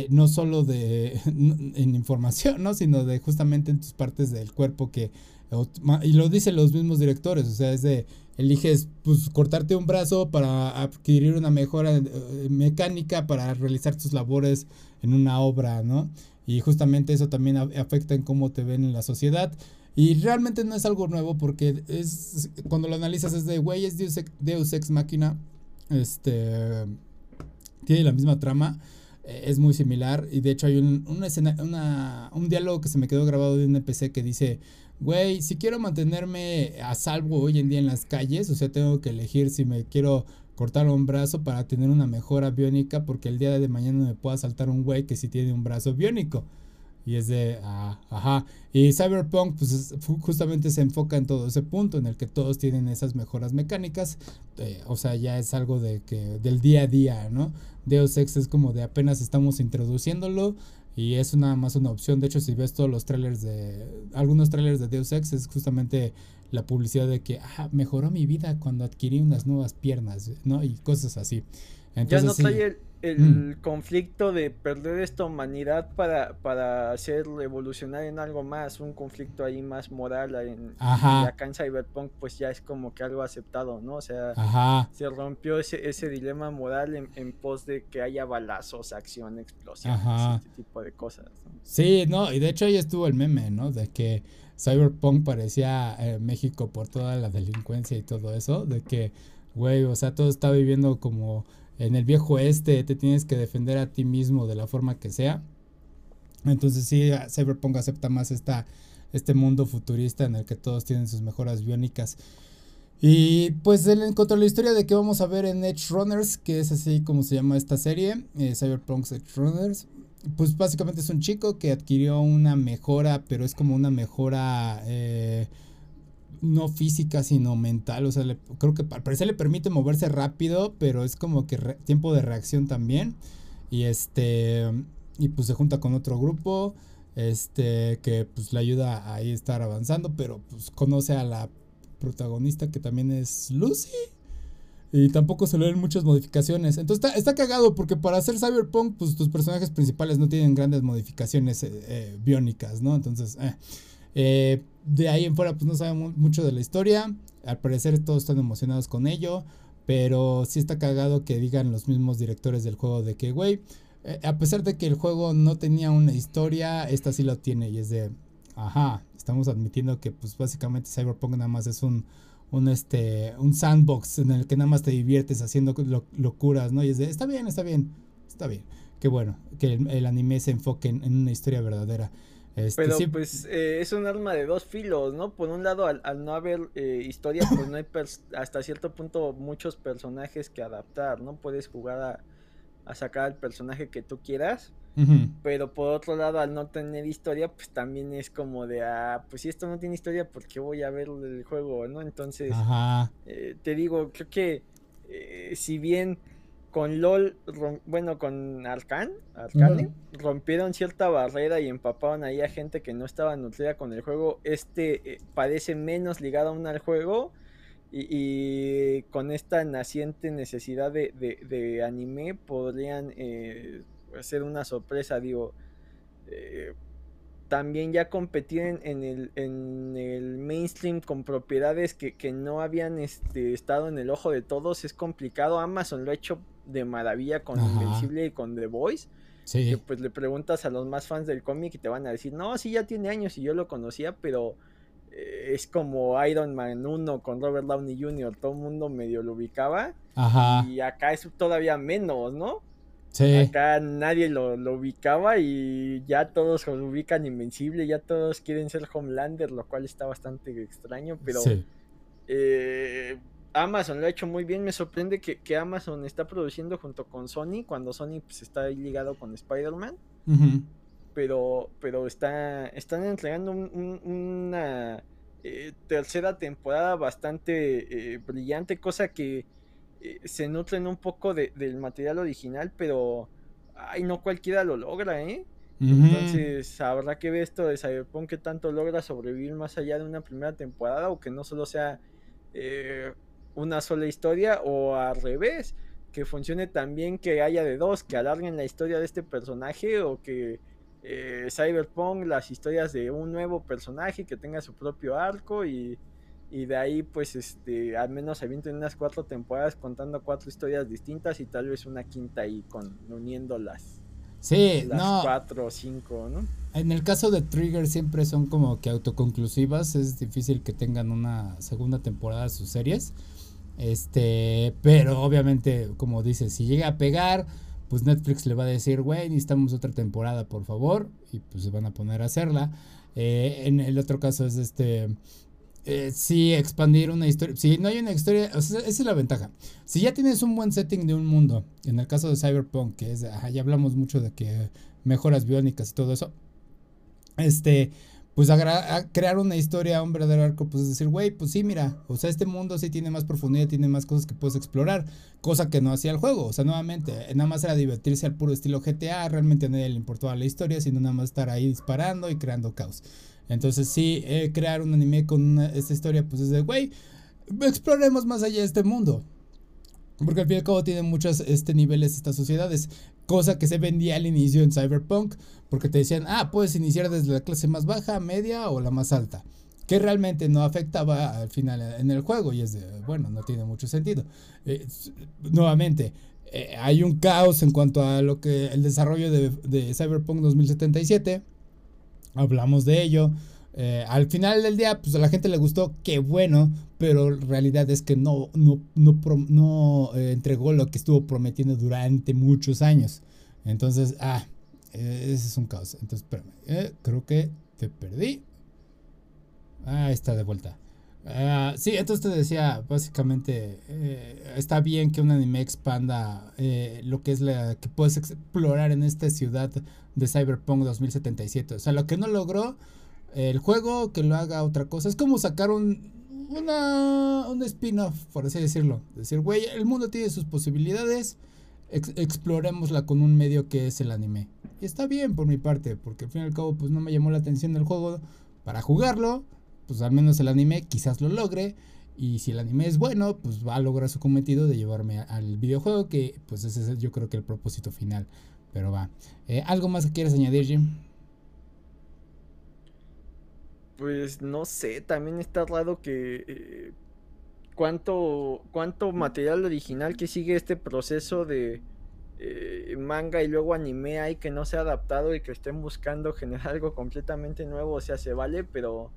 no solo de, en información, ¿no? sino de justamente en tus partes del cuerpo que... Y lo dicen los mismos directores, o sea, es de eliges pues cortarte un brazo para adquirir una mejora eh, mecánica para realizar tus labores en una obra, ¿no? Y justamente eso también afecta en cómo te ven en la sociedad. Y realmente no es algo nuevo porque es cuando lo analizas es de, güey, es Deus Ex, Máquina. Este tiene la misma trama, eh, es muy similar y de hecho hay un, una escena, una, un diálogo que se me quedó grabado de un NPC que dice, güey, si quiero mantenerme a salvo hoy en día en las calles, o sea, tengo que elegir si me quiero cortar un brazo para tener una mejora biónica, porque el día de mañana me pueda saltar un güey que sí tiene un brazo biónico. Y es de, ah, ajá. Y Cyberpunk, pues justamente se enfoca en todo ese punto, en el que todos tienen esas mejoras mecánicas. Eh, o sea, ya es algo de que, del día a día, ¿no? Deus Ex es como de apenas estamos introduciéndolo y es nada más una opción. De hecho, si ves todos los trailers de. Algunos trailers de Deus Ex, es justamente la publicidad de que ah, mejoró mi vida cuando adquirí unas nuevas piernas, ¿no? Y cosas así. Entonces, ya no trae el, mm. conflicto de perder esta humanidad para, para hacer evolucionar en algo más, un conflicto ahí más moral. En, y acá en Cyberpunk, pues ya es como que algo aceptado, ¿no? O sea, se rompió ese, ese dilema moral en, pos de que haya balazos, acción, explosión, este tipo de cosas. Sí, no, y de hecho ahí estuvo el meme, ¿no? De que Cyberpunk parecía eh, México por toda la delincuencia y todo eso, de que, güey, o sea, todo está viviendo como en el viejo este te tienes que defender a ti mismo de la forma que sea. Entonces sí, Cyberpunk acepta más esta, este mundo futurista en el que todos tienen sus mejoras biónicas. Y pues él encontró la historia de que vamos a ver en Edge Runners, que es así como se llama esta serie, eh, Cyberpunk Edge Runners. Pues básicamente es un chico que adquirió una mejora, pero es como una mejora... Eh, no física, sino mental. O sea, creo que al parecer le permite moverse rápido, pero es como que tiempo de reacción también. Y este. Y pues se junta con otro grupo. Este. Que pues le ayuda a ahí estar avanzando. Pero pues conoce a la protagonista que también es Lucy. Y tampoco se le ven muchas modificaciones. Entonces está, está, cagado porque para hacer Cyberpunk, pues tus personajes principales no tienen grandes modificaciones eh, eh, biónicas, ¿no? Entonces, eh, de ahí en fuera, pues no sabemos mucho de la historia. Al parecer todos están emocionados con ello. Pero sí está cagado que digan los mismos directores del juego de que, güey, a pesar de que el juego no tenía una historia, esta sí lo tiene. Y es de, ajá, estamos admitiendo que pues básicamente Cyberpunk nada más es un un este un sandbox en el que nada más te diviertes haciendo locuras, ¿no? Y es de, está bien, está bien, está bien. Qué bueno que el, anime se enfoque en, una historia verdadera. Este, Pero pues eh, es un arma de dos filos, ¿no? Por un lado, al, no haber eh, historia, pues no hay hasta cierto punto muchos personajes que adaptar, ¿no? Puedes jugar a, a sacar al personaje que tú quieras. Pero por otro lado, al no tener historia, pues también es como de, ah, pues si esto no tiene historia, ¿por qué voy a ver el juego, no? Entonces, eh, te digo, creo que eh, si bien con LOL, bueno, con Arcan, Arcane, rompieron cierta barrera y empaparon ahí a gente que no estaba nutrida con el juego, este eh, parece menos ligado aún al juego. Y, con esta naciente necesidad de, de, anime podrían ser una sorpresa, digo. Eh, también ya competir en, el, en, el, mainstream con propiedades que, no habían este, estado en el ojo de todos es complicado. Amazon lo ha hecho de maravilla con Invencible y con The Voice. Sí. pues le preguntas a los más fans del cómic y te van a decir, no, sí, ya tiene años y yo lo conocía, pero eh, es como Iron Man 1 con Robert Downey Jr., todo el mundo medio lo ubicaba. Y acá es todavía menos, ¿no? Acá nadie lo, ubicaba y ya todos lo ubican invencible, ya todos quieren ser Homelander, lo cual está bastante extraño, pero eh, Amazon lo ha hecho muy bien, me sorprende que, Amazon está produciendo junto con Sony, cuando Sony pues, está ahí ligado con Spider-Man, pero, pero está, están entregando una eh, tercera temporada bastante eh, brillante, cosa que eh, se nutren un poco del material original, pero ay, no cualquiera lo logra, ¿eh? Entonces, habrá que ver esto de Cyberpunk que tanto logra sobrevivir más allá de una primera temporada o que no solo sea eh, una sola historia o al revés, que funcione tan bien que haya de dos, que alarguen la historia de este personaje o que eh, Cyberpunk las historias de un nuevo personaje que tenga su propio arco y y de ahí pues este al menos se avienten unas cuatro temporadas contando cuatro historias distintas y tal vez una quinta ahí con uniendo las sí las cuatro o cinco no en el caso de Trigger siempre son como que autoconclusivas es difícil que tengan una segunda temporada de sus series este pero obviamente como dices si llega a pegar pues Netflix le va a decir güey necesitamos otra temporada por favor y pues se van a poner a hacerla eh, en el otro caso es este eh, expandir una historia. Si no hay una historia, esa es la ventaja. Si ya tienes un buen setting de un mundo, en el caso de Cyberpunk, que es, ya hablamos mucho de que mejoras biónicas y todo eso, este, pues a, crear una historia, un verdadero arco, pues es decir, güey, pues sí, mira, o sea, este mundo sí tiene más profundidad, tiene más cosas que puedes explorar, cosa que no hacía el juego, o sea, nuevamente, nada más era divertirse al puro estilo GTA, realmente a nadie le importaba la historia, sino nada más estar ahí disparando y creando caos. Entonces sí, eh, crear un anime con esta historia, pues es de, güey, exploremos más allá de este mundo. Porque al fin y al cabo tiene muchos este, niveles estas sociedades. Cosa que se vendía al inicio en Cyberpunk. Porque te decían, ah, puedes iniciar desde la clase más baja, media o la más alta. Que realmente no afectaba al final en el juego. Y es de, bueno, no tiene mucho sentido. Eh, nuevamente, eh, hay un caos en cuanto a lo que el desarrollo de, de Cyberpunk 2077 hablamos de ello. Eh, al final del día, pues a la gente le gustó, qué bueno, pero la realidad es que no, no, no, eh, entregó lo que estuvo prometiendo durante muchos años. Entonces, ah, ese es un caos. Entonces, espérame, eh, creo que te perdí. Ah, está de vuelta. Ah, sí, entonces te decía, básicamente, está bien que un anime expanda lo que es la que puedes explorar en esta ciudad de Cyberpunk 2077. O sea, lo que no logró el juego, que lo haga otra cosa. Es como sacar un, una, un spin-off, por así decirlo. Decir, güey, el mundo tiene sus posibilidades, explorémosla con un medio que es el anime. Y está bien por mi parte, porque al fin y al cabo, pues no me llamó la atención el juego para jugarlo. Pues al menos el anime quizás lo logre. Y si el anime es bueno, pues va a lograr su cometido de llevarme al videojuego, que pues ese es yo creo que el propósito final. Pero va. Eh, ¿Algo más que quieras añadir, Jim? Pues no sé, también está raro que eh, cuánto, cuánto material original que sigue este proceso de eh, manga y luego anime hay que no se ha adaptado y que estén buscando generar algo completamente nuevo, o sea, se vale, pero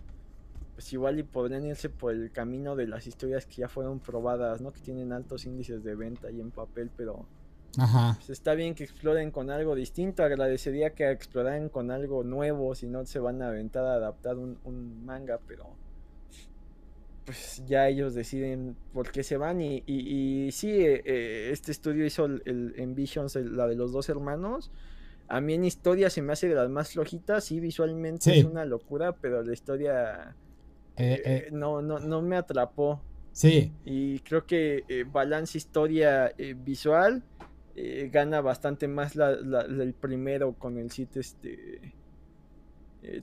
pues igual y podrían irse por el camino de las historias que ya fueron probadas, ¿no? Que tienen altos índices de venta y en papel, pero Ajá. Pues está bien que exploren con algo distinto. Agradecería que exploraran con algo nuevo, si no se van a aventar a adaptar un, manga, pero pues ya ellos deciden por qué se van. Y, y, sí, eh, eh, este estudio hizo el, Envisions, la de los dos hermanos. A mí en historia se me hace de las más flojitas, y visualmente es una locura, pero la historia eh, eh, no, no, no me atrapó. Sí. Y creo que balance historia visual gana bastante más la, el primero con el sitio este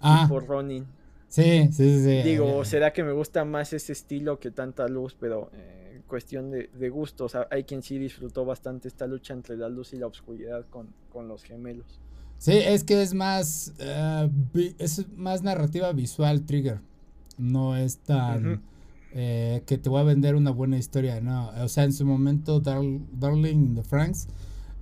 ah. tipo Ronin. Sí, sí, sí. Digo, será que me gusta más ese estilo que tanta luz, pero en cuestión de, de gustos, hay quien sí disfrutó bastante esta lucha entre la luz y la oscuridad con, con los gemelos. Sí, es que es más, es más narrativa visual, Trigger no es tan eh, que te voy a vender una buena historia, no. O sea, en su momento Darling the Franks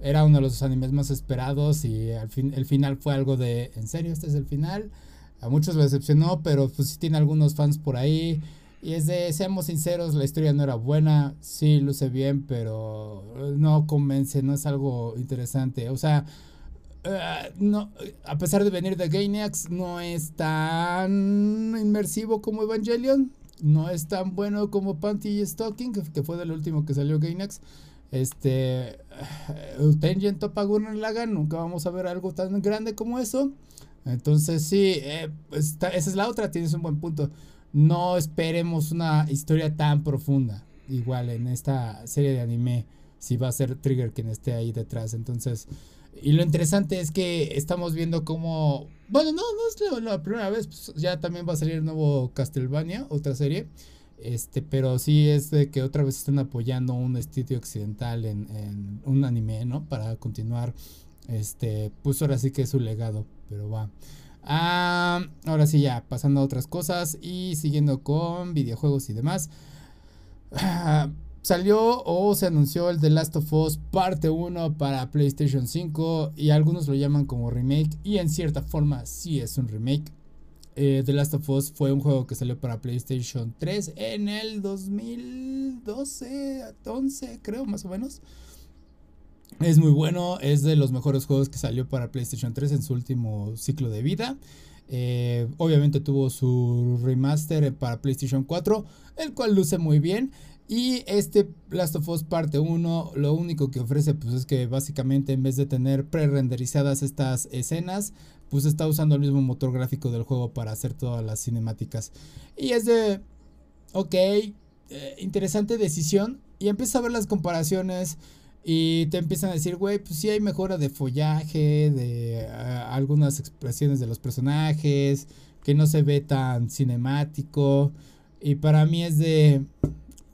era uno de los animes más esperados y al fin, el final fue algo de, ¿en serio este es el final? A muchos lo decepcionó, pero pues sí tiene algunos fans por ahí. Y es de, seamos sinceros, la historia no era buena, sí luce bien, pero no convence, no es algo interesante. O sea, eh, no, a pesar de venir de Gainax, no es tan inmersivo como Evangelion. No es tan bueno como Panty Stocking, que fue del último que salió Gainax. Este. Uh, Tengen Topaguren Lagan, nunca vamos a ver algo tan grande como eso. Entonces, sí, eh, esa es la otra, tienes un buen punto. No esperemos una historia tan profunda, igual en esta serie de anime, si va a ser Trigger quien esté ahí detrás. Entonces, y lo interesante es que estamos viendo cómo. Bueno, no, no es la, primera vez. Pues, ya también va a salir el nuevo Castlevania, otra serie. Este, pero sí es de que otra vez están apoyando un estudio occidental en, un anime, ¿no? Para continuar. Este, pues ahora sí que es su legado. Pero va. Ah, ahora sí, ya, pasando a otras cosas. Y siguiendo con videojuegos y demás. Ah, Salió o se anunció el The Last of Us parte 1 para PlayStation 5 y algunos lo llaman como remake y en cierta forma sí es un remake. Eh, The Last of Us fue un juego que salió para PlayStation 3 en el 2012, 11 creo más o menos. Es muy bueno, es de los mejores juegos que salió para PlayStation 3 en su último ciclo de vida. Eh, obviamente tuvo su remaster para PlayStation 4, el cual luce muy bien. Y este Last of Us parte 1 lo único que ofrece pues es que básicamente en vez de tener pre-renderizadas estas escenas, pues está usando el mismo motor gráfico del juego para hacer todas las cinemáticas. Y es de, ok, eh, interesante decisión. Y empieza a ver las comparaciones y te empiezan a decir, güey, pues sí hay mejora de follaje, de eh, algunas expresiones de los personajes, que no se ve tan cinemático. Y para mí es de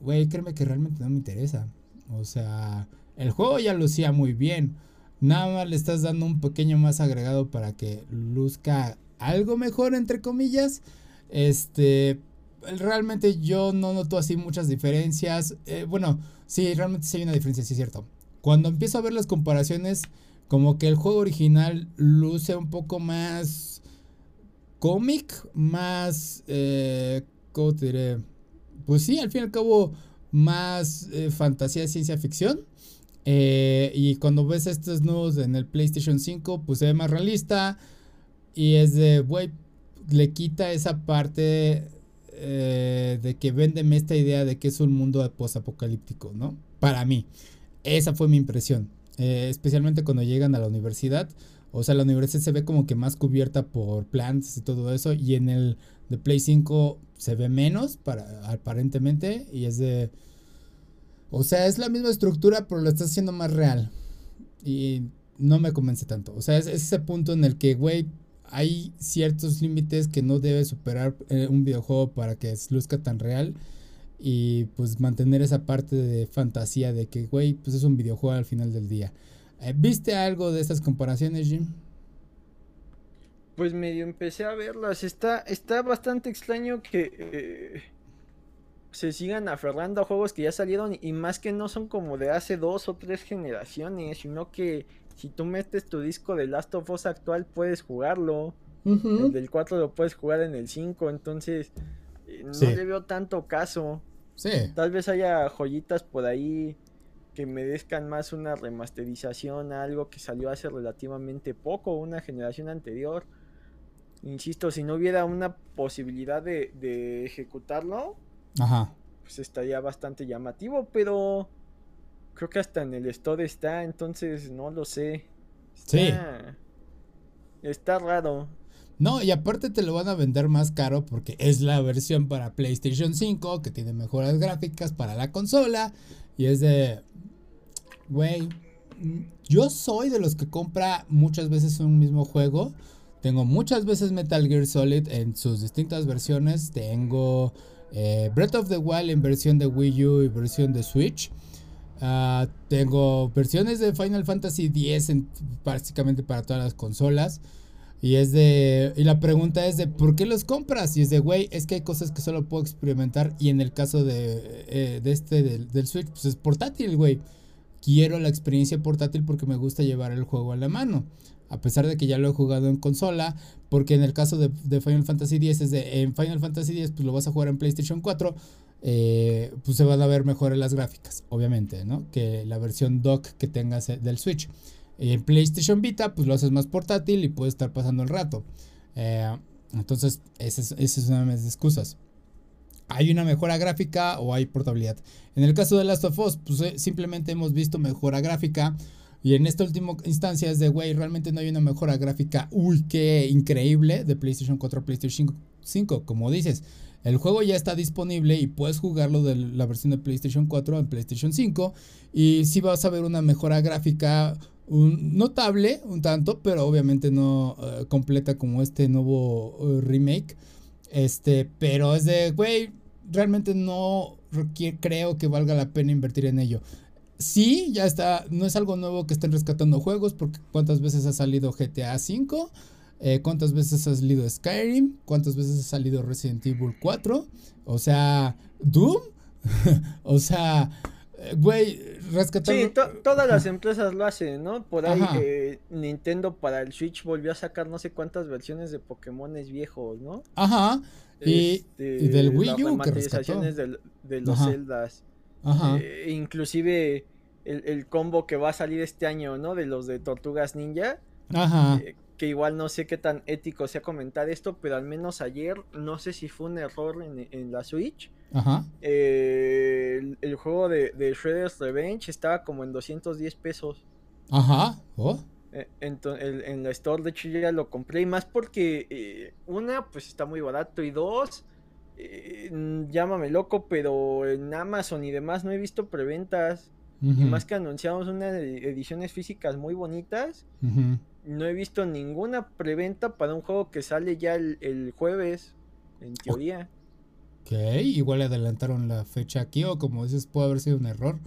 güey, créeme que realmente no me interesa. O sea, el juego ya lucía muy bien. Nada más le estás dando un pequeño más agregado para que luzca algo mejor, entre comillas. Este, realmente yo no noto así muchas diferencias. Eh, bueno, sí, realmente sí hay una diferencia, sí es cierto. Cuando empiezo a ver las comparaciones, como que el juego original luce un poco más cómic, más, eh, ¿cómo te diré? Pues sí, al fin y al cabo, más eh, fantasía, ciencia ficción. Eh, y cuando ves estos nuevos en el PlayStation 5, pues se ve más realista. Y es de, güey, le quita esa parte eh, de que véndeme esta idea de que es un mundo post-apocalíptico, ¿no? Para mí. Esa fue mi impresión. especialmente cuando llegan a la universidad. O sea, la universidad se ve como que más cubierta por plantas y todo eso. Y en el de Play 5 se ve menos, para, aparentemente. Y es de. O sea, es la misma estructura, pero lo está haciendo más real. Y no me convence tanto. O sea, es, ese punto en el que, güey, hay ciertos límites que no debe superar eh, un videojuego para que luzca tan real. y pues mantener esa parte de fantasía de que, güey, pues es un videojuego al final del día. Eh, ¿Viste algo de estas comparaciones, Jim? Pues medio empecé a verlas. Está, está bastante extraño que eh, se sigan aferrando a juegos que ya salieron y más que no son como de hace dos o tres generaciones, sino que si tú metes tu disco de Last of Us actual puedes jugarlo. El del 4 lo puedes jugar en el 5, entonces eh, no le veo tanto caso. Sí. Tal vez haya joyitas por ahí que merezcan más una remasterización, algo que salió hace relativamente poco, una generación anterior. Insisto, si no hubiera una posibilidad de, ejecutarlo, Ajá. pues estaría bastante llamativo, pero creo que hasta en el store está, entonces no lo sé. sí. Está raro. No, y aparte te lo van a vender más caro porque es la versión para PlayStation 5 que tiene mejoras gráficas para la consola. Y es de, güey, yo soy de los que compra muchas veces un mismo juego. Tengo muchas veces Metal Gear Solid en sus distintas versiones. Tengo eh, Breath of the Wild en versión de Wii U y versión de Switch. Ah, tengo versiones de Final Fantasy X en, básicamente para todas las consolas. Y es de. Y la pregunta es de ¿por qué los compras? Y es de, güey, es que hay cosas que solo puedo experimentar. Y en el caso de, eh, de este, del, del, Switch, pues es portátil, güey quiero la experiencia portátil porque me gusta llevar el juego a la mano. A pesar de que ya lo he jugado en consola, porque en el caso de, Final Fantasy X es de en Final Fantasy X pues lo vas a jugar en PlayStation 4, eh, pues se van a ver mejores las gráficas, obviamente, ¿no? Que la versión dock que tengas eh, del Switch. En PlayStation Vita pues lo haces más portátil y puedes estar pasando el rato. Eh, entonces, esa es, una de mis excusas hay una mejora gráfica o hay portabilidad. En el caso de Last of Us, pues simplemente hemos visto mejora gráfica. Y en esta última instancia es de, güey, realmente no hay una mejora gráfica, uy, qué increíble, de PlayStation 4 a PlayStation 5. Como dices, el juego ya está disponible y puedes jugarlo de la versión de PlayStation 4 en PlayStation 5. Y sí vas a ver una mejora gráfica notable, un tanto, pero obviamente no eh, completa como este nuevo eh, remake. Este, pero es de, güey, realmente no creo que valga la pena invertir en ello. Sí, ya está, no es algo nuevo que estén rescatando juegos, porque cuántas veces ha salido GTA V, eh, cuántas veces ha salido Skyrim, cuántas veces ha salido Resident Evil 4, o sea, Doom, o sea, eh, güey, rescatando... Sí, todas las empresas lo hacen, ¿no? Por ahí eh, Nintendo para el Switch volvió a sacar no sé cuántas versiones de Pokémones viejos, ¿no? Ajá. Y, este, del Wii U. de, de los Zeldas. Ajá. Eh, inclusive el, combo que va a salir este año, ¿no? De los de Tortugas Ninja. Ajá. Eh, que igual no sé qué tan ético sea comentar esto, pero al menos ayer, no sé si fue un error en, la Switch. Ajá. Eh, el, juego de, de Shredder's Revenge estaba como en 210 pesos. Ajá. Oh. Eh, en la store, de hecho, ya lo compré. Y más porque, eh, una, pues está muy barato. Y dos, llámame loco, pero en Amazon y demás no he visto preventas. Y más que anunciamos unas ediciones físicas muy bonitas. No he visto ninguna preventa para un juego que sale ya el, jueves, en teoría. Ok, igual adelantaron la fecha aquí, o como dices, puede haber sido un error.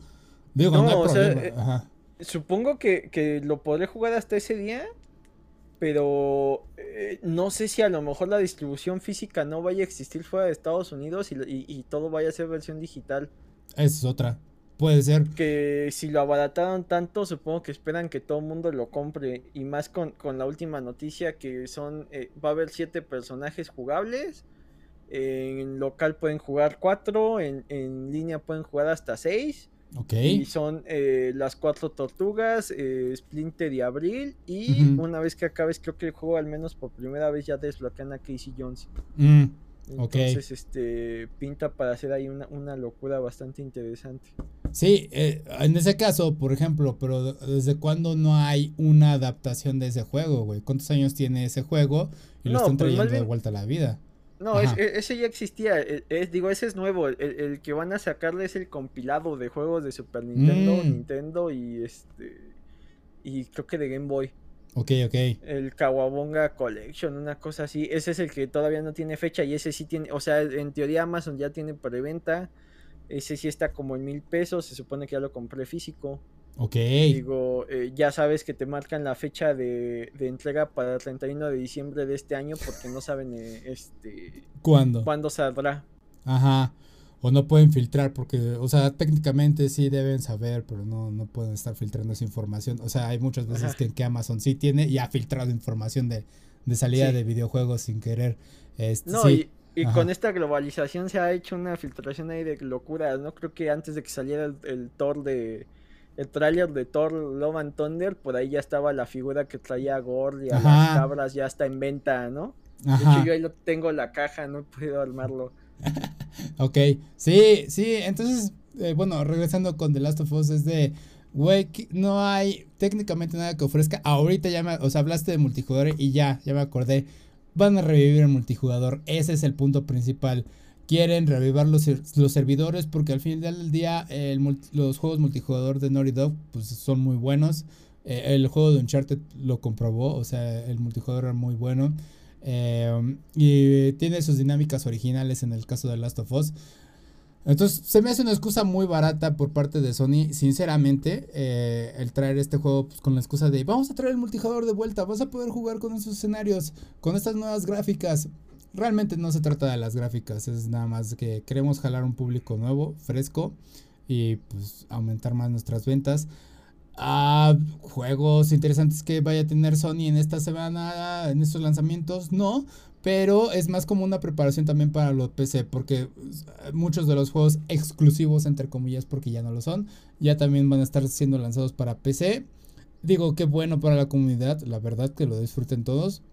Digo, no, hay problema. Ajá. Supongo que, lo podré jugar hasta ese día, pero eh, no sé si a lo mejor la distribución física no vaya a existir fuera de Estados Unidos y, todo vaya a ser versión digital. Esa es otra. Puede ser. Que si lo abarataron tanto, supongo que esperan que todo el mundo lo compre. Y más con, la última noticia que son, eh, va a haber siete personajes jugables. En local pueden jugar cuatro, en, en línea pueden jugar hasta seis. Y son eh, las cuatro tortugas, eh, Splinter y Abril. Y una vez que acabes, creo que el juego, al menos por primera vez, ya desbloquean a Casey Jones. Mm, Entonces, este pinta para hacer ahí una, locura bastante interesante. Sí, eh, en ese caso, por ejemplo, pero ¿desde cuándo no hay una adaptación de ese juego, güey? ¿Cuántos años tiene ese juego? Y lo están pues, trayendo de vuelta a la vida. No, e, ese ya existía. E, digo, ese es nuevo. El, que van a sacarle es el compilado de juegos de Super Nintendo, mm. Nintendo y este. Y creo que de Game Boy. Ok, ok. El Kawabonga Collection, una cosa así. Ese es el que todavía no tiene fecha y ese sí tiene. O sea, en teoría Amazon ya tiene preventa. Ese sí está como en mil pesos, se supone que ya lo compré físico. Ok. Digo, eh, ya sabes que te marcan la fecha de, entrega para el 31 de diciembre de este año porque no saben eh, este ¿Cuándo? ¿Cuándo saldrá? Ajá. O no pueden filtrar porque, o sea, técnicamente sí deben saber, pero no, no pueden estar filtrando esa información. O sea, hay muchas veces que, que, Amazon sí tiene y ha filtrado información de, salida de videojuegos sin querer. Este, no, y, y con esta globalización se ha hecho una filtración ahí de locura, ¿no? Creo que antes de que saliera el, el Thor de el tráiler de Thor Love and Thunder, por ahí ya estaba la figura que traía a Gore y a las cabras, ya está en venta, ¿no? De hecho, yo ahí lo tengo la caja, no he podido armarlo. ok, sí, sí, entonces, eh, bueno, regresando con The Last of Us, es de, güey, no hay técnicamente nada que ofrezca. Ahorita ya me, o sea, hablaste de multijugador y ya, ya me acordé. Van a revivir el multijugador, ese es el punto principal quieren reavivar los, los servidores porque al final del día los juegos multijugador de Naughty Dog pues, son muy buenos. Eh, el juego de Uncharted lo comprobó, o sea, el multijugador era muy bueno. Eh, y tiene sus dinámicas originales en el caso de Last of Us. Entonces se me hace una excusa muy barata por parte de Sony, sinceramente, eh, el traer este juego pues, con la excusa de vamos a traer el multijugador de vuelta, vas a poder jugar con esos escenarios, con estas nuevas gráficas realmente no se trata de las gráficas, es nada más que queremos jalar un público nuevo, fresco y pues aumentar más nuestras ventas. Ah, juegos interesantes que vaya a tener Sony en esta semana, en estos lanzamientos, no, pero es más como una preparación también para los PC, porque pues, muchos de los juegos exclusivos, entre comillas, porque ya no lo son, ya también van a estar siendo lanzados para PC. Digo, qué bueno para la comunidad, la verdad que lo disfruten todos.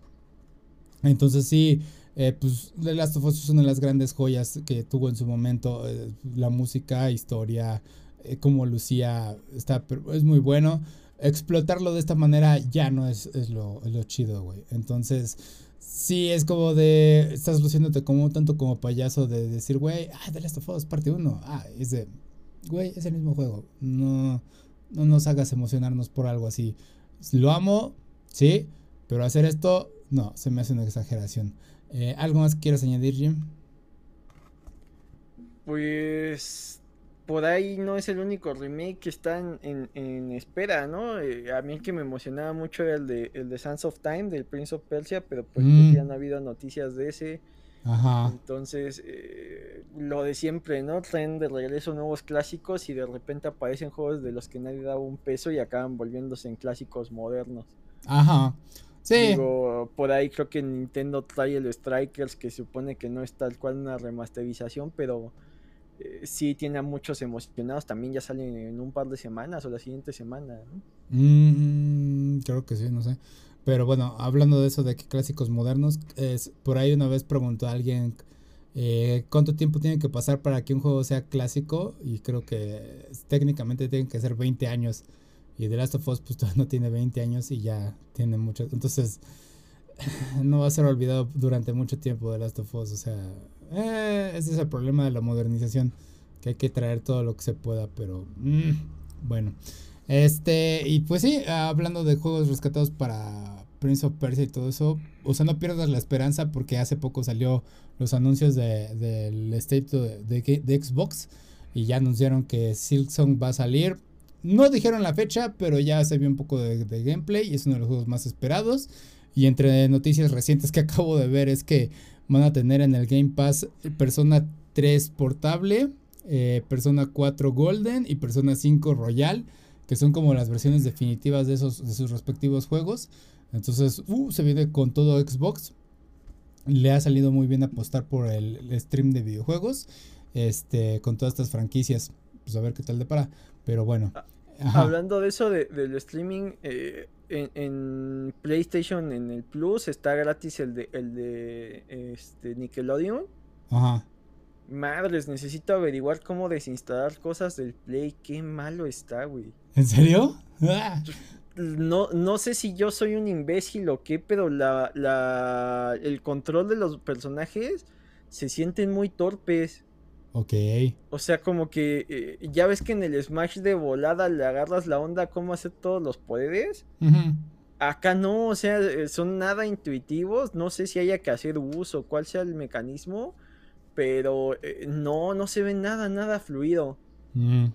Entonces sí, eh, pues The Last of Us es una de las grandes joyas que tuvo en su momento. Eh, la música, historia, eh, como lucía, está, es muy bueno. Explotarlo de esta manera ya no es, es, lo, lo chido, güey. Entonces, sí es como de. Estás luciéndote como tanto como payaso de decir, güey, ah, The Last of Us, parte 1. Ah, es de. Güey, es el mismo juego. No, no nos hagas emocionarnos por algo así. Lo amo, sí, pero hacer esto, no, se me hace una exageración. Eh, ¿Algo más quieres añadir, Jim? Pues por ahí no es el único remake que está en, espera, ¿no? Eh, a mí el que me emocionaba mucho era el de, el de Sands of Time, del Prince of Persia, pero pues mm. ya no ha habido noticias de ese. Ajá. Entonces, eh, lo de siempre, ¿no? Traen de regreso nuevos clásicos y de repente aparecen juegos de los que nadie daba un peso y acaban volviéndose en clásicos modernos. Ajá. Sí. Digo, por ahí creo que Nintendo trae el Strikers, que supone que no es tal cual una remasterización, pero sí tiene a muchos emocionados. También ya salen en un par de semanas o la siguiente semana, mm, creo que sí, no sé. Pero bueno, hablando de eso de que clásicos modernos, es, por ahí una vez preguntó a alguien eh, cuánto tiempo tiene que pasar para que un juego sea clásico y creo que técnicamente tienen que ser 20 años. Y The Last of Us pues todavía no tiene 20 años y ya tiene mucho. Entonces no va a ser olvidado durante mucho tiempo The Last of Us. O sea, eh, ese es el problema de la modernización. Que hay que traer todo lo que se pueda. Pero mm, bueno. Este, y pues sí, hablando de juegos rescatados para Prince of Persia y todo eso, o sea, no pierdas la esperanza porque hace poco salió los anuncios del de, state de, de, Xbox y ya anunciaron que Silksong va a salir. No dijeron la fecha, pero ya se vio un poco de, gameplay y es uno de los juegos más esperados. Y entre noticias recientes que acabo de ver es que van a tener en el Game Pass Persona 3 portable, eh, Persona 4 Golden y Persona 5 Royal, que son como las versiones definitivas de, esos, de sus respectivos juegos. Entonces, uh, se viene con todo Xbox. Le ha salido muy bien apostar por el, stream de videojuegos. Este, con todas estas franquicias. Pues a ver qué tal de para. Pero bueno. Ah, Hablando de eso de, del streaming, eh, en, PlayStation, en el Plus, está gratis el de, el de este, Nickelodeon. Ajá. Madres, necesito averiguar cómo desinstalar cosas del Play. Qué malo está, güey. ¿En serio? No, no sé si yo soy un imbécil o qué, pero la, la, el control de los personajes se sienten muy torpes. Ok. O sea, como que eh, ya ves que en el Smash de volada le agarras la onda cómo hacer todos los poderes. Acá no, o sea, eh, son nada intuitivos. No sé si haya que hacer uso, cuál sea el mecanismo. pero eh, no, no se ve nada, nada fluido.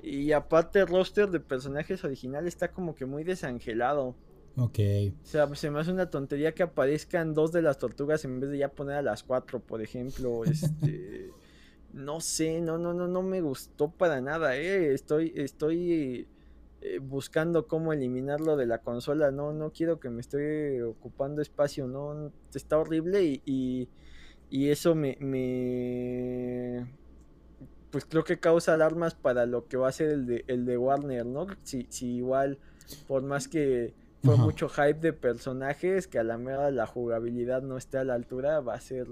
Y aparte el roster de personajes original está como que muy desangelado. Ok. O sea, se me hace una tontería que aparezcan dos de las tortugas en vez de ya poner a las cuatro, por ejemplo. Este. No sé, no, no, no, no me gustó para nada, eh. Estoy, estoy eh, buscando cómo eliminarlo de la consola. No, no quiero que me esté ocupando espacio, no. Está horrible y, y, eso me, me pues creo que causa alarmas para lo que va a ser el de, el de Warner, ¿no? Si, si igual, por más que fue mucho hype de personajes, que a la mera la jugabilidad no esté a la altura, va a ser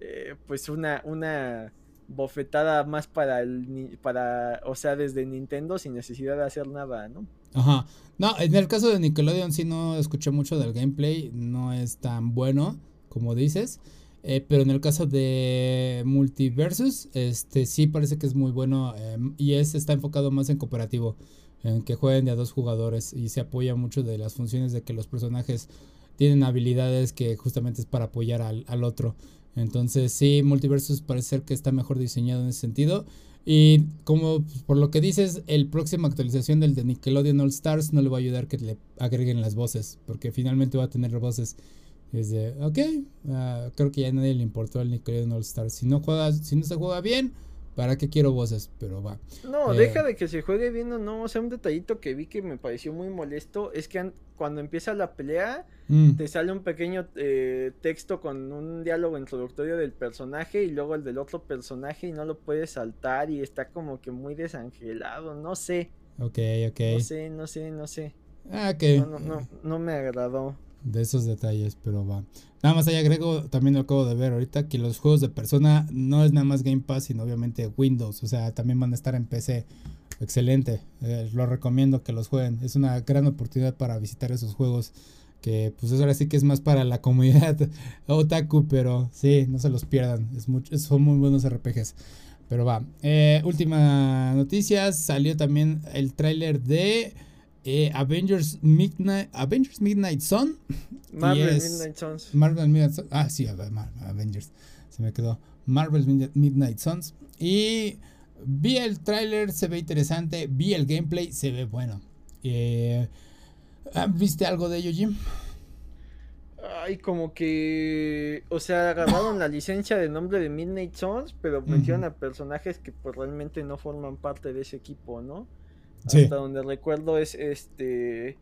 eh, pues una, una bofetada más para el para o sea desde Nintendo sin necesidad de hacer nada no ajá no en el caso de Nickelodeon sí no escuché mucho del gameplay no es tan bueno como dices eh, pero en el caso de Multiversus, este sí parece que es muy bueno em, y es, está enfocado más en cooperativo, en que jueguen de a dos jugadores y se apoya mucho de las funciones de que los personajes tienen habilidades que justamente es para apoyar al, al otro. Entonces sí, Multiversus parece ser que está mejor diseñado en ese sentido. Y como pues, por lo que dices, el próxima actualización del de Nickelodeon All Stars no le va a ayudar que le agreguen las voces, porque finalmente va a tener voces es de, ok, ah, creo que ya nadie le importó el Nickelodeon All Star. Si no juegas, si no se juega bien, ¿para qué quiero voces? Pero va. No, eh, deja de que se juegue bien o no. O sea, un detallito que vi que me pareció muy molesto es que cuando empieza la pelea, mm. te sale un pequeño eh, texto con un diálogo introductorio del personaje y luego el del otro personaje y no lo puedes saltar y está como que muy desangelado. No sé. Ok, ok. No sé, no sé, no sé. Ah, que. No, no, no, no me agradó de esos detalles, pero va. Nada más ahí agrego, también lo acabo de ver ahorita, que los juegos de persona no es nada más Game Pass, sino obviamente Windows, o sea, también van a estar en PC. Excelente, eh, lo recomiendo que los jueguen. Es una gran oportunidad para visitar esos juegos que pues ahora sí que es más para la comunidad otaku, pero sí, no se los pierdan, es mucho, son muy buenos RPGs. Pero va, eh, última noticia, salió también el tráiler de... Eh, Avengers Midnight Avengers Midnight Sun Marvel Midnight Suns Marvel Midnight Suns ah sí Avengers se me quedó Marvel Midnight Suns y vi el tráiler se ve interesante vi el gameplay se ve bueno eh, ¿viste algo de ello Jim? Ay, como que, o sea, agarraron la licencia de nombre de Midnight Suns, pero metieron a personajes que pues realmente no forman parte de ese equipo, ¿no? Hasta donde recuerdo es este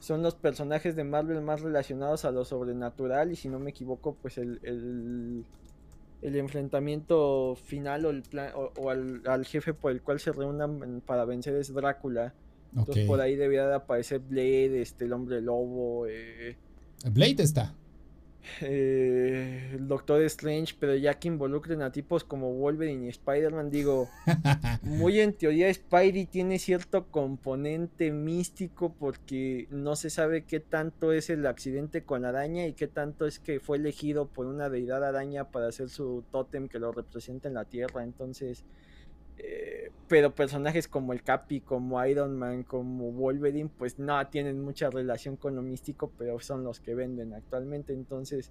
son los personajes de Marvel más relacionados a lo sobrenatural y si no me equivoco pues el, el, enfrentamiento final o, el plan, o, al, jefe por el cual se reúnan para vencer es Drácula. Entonces por ahí debería de aparecer Blade, este, el hombre lobo. Eh. Blade está. Eh, el Doctor Strange, pero ya que involucren a tipos como Wolverine y Spider-Man, digo, muy en teoría Spidey tiene cierto componente místico porque no se sabe qué tanto es el accidente con la araña y qué tanto es que fue elegido por una deidad araña para hacer su tótem que lo representa en la Tierra, entonces eh, pero personajes como el Capi, como Iron Man, como Wolverine, pues no tienen mucha relación con lo místico, pero son los que venden actualmente. Entonces,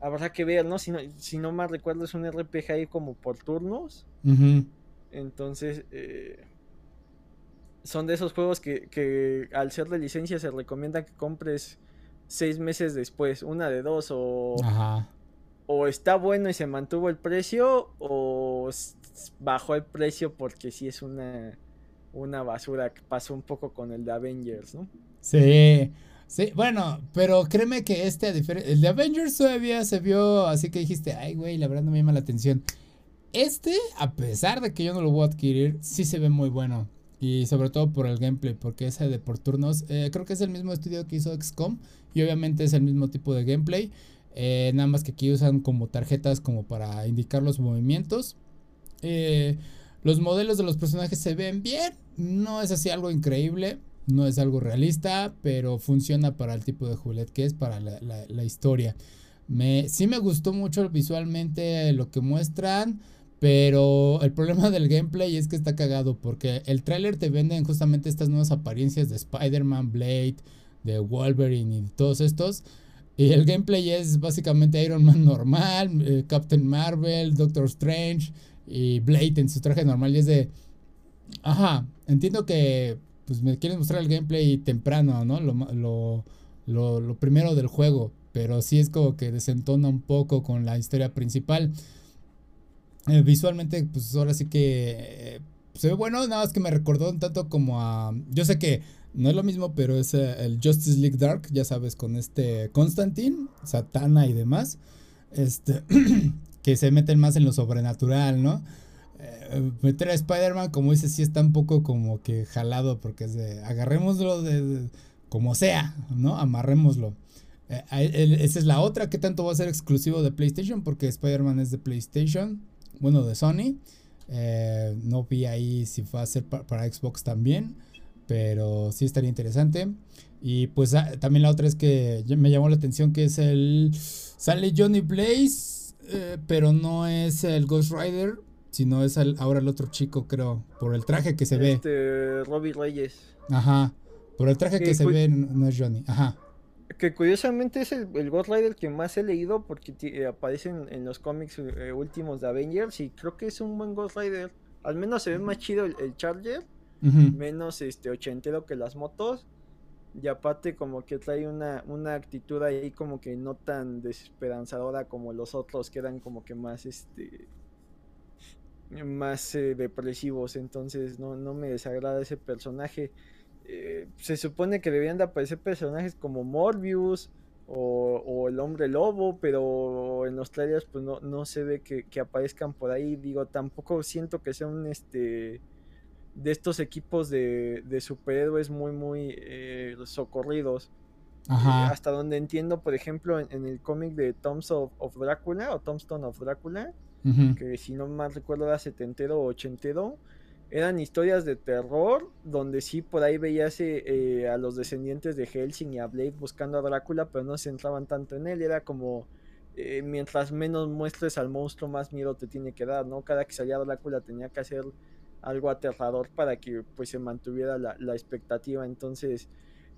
habrá que ver, ¿no? Si no, si no más recuerdo, es un RPG ahí como por turnos. Entonces, eh, son de esos juegos que, que, al ser de licencia se recomienda que compres seis meses después, una de dos, o, o está bueno y se mantuvo el precio, o bajó el precio porque sí es una, una basura que pasó un poco con el de Avengers, ¿no? Sí, sí, bueno, pero créeme que este, el de Avengers todavía se vio así que dijiste, ay, güey, la verdad no me llama la atención. Este, a pesar de que yo no lo voy a adquirir, sí se ve muy bueno. Y sobre todo por el gameplay, porque ese de por turnos, eh, creo que es el mismo estudio que hizo XCOM y obviamente es el mismo tipo de gameplay. Eh, nada más que aquí usan como tarjetas como para indicar los movimientos. Eh, los modelos de los personajes se ven bien. No es así algo increíble. No es algo realista. Pero funciona para el tipo de Juliet que es para la, historia. Me, sí me gustó mucho visualmente lo que muestran. Pero el problema del gameplay es que está cagado. Porque el tráiler te venden justamente estas nuevas apariencias de Spider-Man, Blade, de Wolverine y todos estos. Y el gameplay es básicamente Iron Man normal, eh, Captain Marvel, Doctor Strange y Blade en su traje normal. Y es de. Ajá, entiendo que pues me quieren mostrar el gameplay temprano, ¿no? Lo, lo, primero del juego. Pero sí es como que desentona un poco con la historia principal. Eh, visualmente, pues ahora sí que eh, se ve bueno, nada más que me recordó un tanto como a... Yo sé que no es lo mismo, pero es eh, el Justice League Dark, ya sabes, con este Constantine, Satana y demás. Este, que se meten más en lo sobrenatural, ¿no? Eh, meter a Spider-Man, como dices, sí está un poco como que jalado, porque es de agarrémoslo de, como sea, ¿no? Amarrémoslo. Eh, esa es la otra, que tanto va a ser exclusivo de PlayStation? Porque Spider-Man es de PlayStation, bueno, de Sony. no vi ahí si va a ser para Xbox también. Pero sí estaría interesante. Y pues ah, también la otra es que me llamó la atención que es el... Sale Johnny Blaze, eh, pero no es el Ghost Rider, sino es ahora el otro chico, creo, por el traje que se ve. Este, Robbie Reyes. Ajá, por el traje que, se ve no es Johnny, ajá. Que curiosamente es el, Ghost Rider que más he leído porque eh, aparece en, los cómics eh, últimos de Avengers y creo que es un buen Ghost Rider. Al menos se ve más chido el Charger menos este ochentero que las motos. Y aparte como que trae una, una actitud ahí como que no tan desesperanzadora como los otros que eran como que más este más eh, depresivos. Entonces no, no me desagrada ese personaje. Eh, se supone que debían de aparecer personajes como Morbius o, el hombre lobo, pero en los trailers pues no, no se ve que, que, aparezcan por ahí. Digo, tampoco siento que sea un este de estos equipos de, de superhéroes muy, muy eh, socorridos. Eh, hasta donde entiendo, por ejemplo, en, el cómic de Toms of, Dracula o Tombstone of Dracula, que si no mal recuerdo era setentero o ochentero, eran historias de terror donde sí por ahí veías eh, a los descendientes de Helsing y a Blade buscando a Drácula, pero no se centraban tanto en él, era como mientras menos muestres al monstruo, más miedo te tiene que dar, ¿no? Cada que salía Drácula tenía que hacer algo aterrador para que pues se mantuviera la, expectativa. Entonces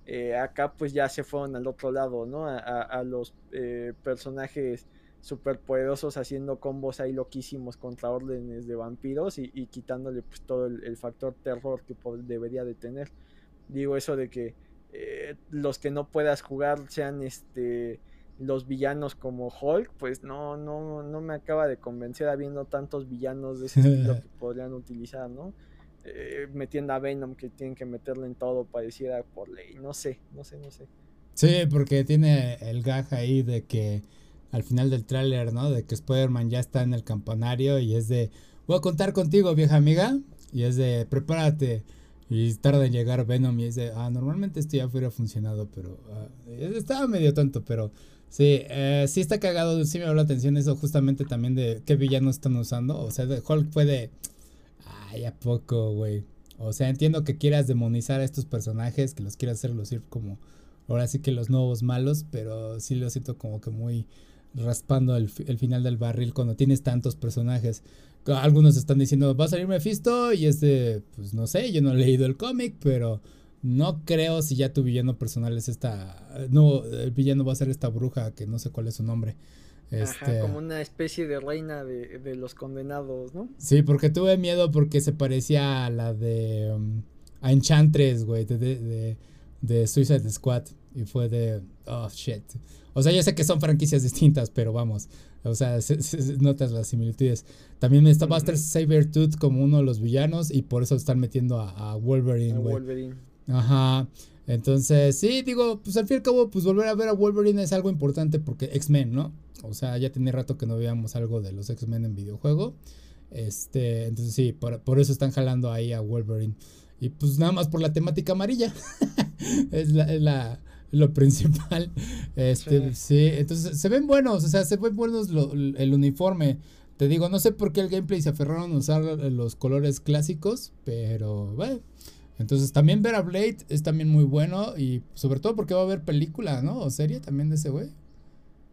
eh, acá pues ya se fueron al otro lado, ¿no? A, los eh, personajes superpoderosos haciendo combos ahí loquísimos contra órdenes de vampiros y, quitándole pues todo el, factor terror que debería de tener. Digo eso de que eh, los que no puedas jugar sean este los villanos como Hulk, pues no, no, no me acaba de convencer habiendo tantos villanos de ese estilo que podrían utilizar, ¿no? Eh, metiendo a Venom que tienen que meterle en todo pareciera por ley, no sé, no sé, no sé. Sí, porque tiene el gag ahí de que al final del tráiler, ¿no? De que Spider-Man ya está en el campanario y es de, voy a contar contigo, vieja amiga, y es de, prepárate. Y tarda en llegar Venom y es de, ah, normalmente esto ya hubiera funcionado, pero ah, estaba medio tonto, pero Sí, eh, sí está cagado, sí me dio la atención eso justamente también de qué villanos están usando. O sea, Hulk fue de... Ay, ¿a poco, güey? O sea, entiendo que quieras demonizar a estos personajes, que los quieras hacer lucir como ahora sí que los nuevos malos, pero sí lo siento como que muy raspando el, el final del barril cuando tienes tantos personajes. Algunos están diciendo, va a salir Mephisto y este, pues no sé, yo no he leído el cómic, pero no creo si ya tu villano personal es esta. No, el villano va a ser esta bruja que no sé cuál es su nombre. Este, como una especie de reina de, los condenados, ¿no? Sí, porque tuve miedo porque se parecía a la de. Um, a Enchantress, güey, de, de, de, Suicide Squad. Y fue de. Oh, shit. O sea, yo sé que son franquicias distintas, pero vamos. O sea, notas las similitudes. También está Buster Sabertooth como uno de los villanos y por eso están metiendo a, a Wolverine, güey. Wolverine. Ajá. Entonces, sí, digo, pues al fin y al cabo, pues volver a ver a Wolverine es algo importante porque X-Men, ¿no? O sea, ya tiene rato que no veíamos algo de los X-Men en videojuego. Este, entonces sí, por, eso están jalando ahí a Wolverine. Y pues nada más por la temática amarilla. es la, lo principal. Este, sí. entonces se ven buenos, o sea, se ven buenos el uniforme. Te digo, no sé por qué el gameplay se aferraron a usar los colores clásicos, pero bueno. Entonces también ver a Blade es también muy bueno y sobre todo porque va a haber película, ¿no? O serie también de ese güey.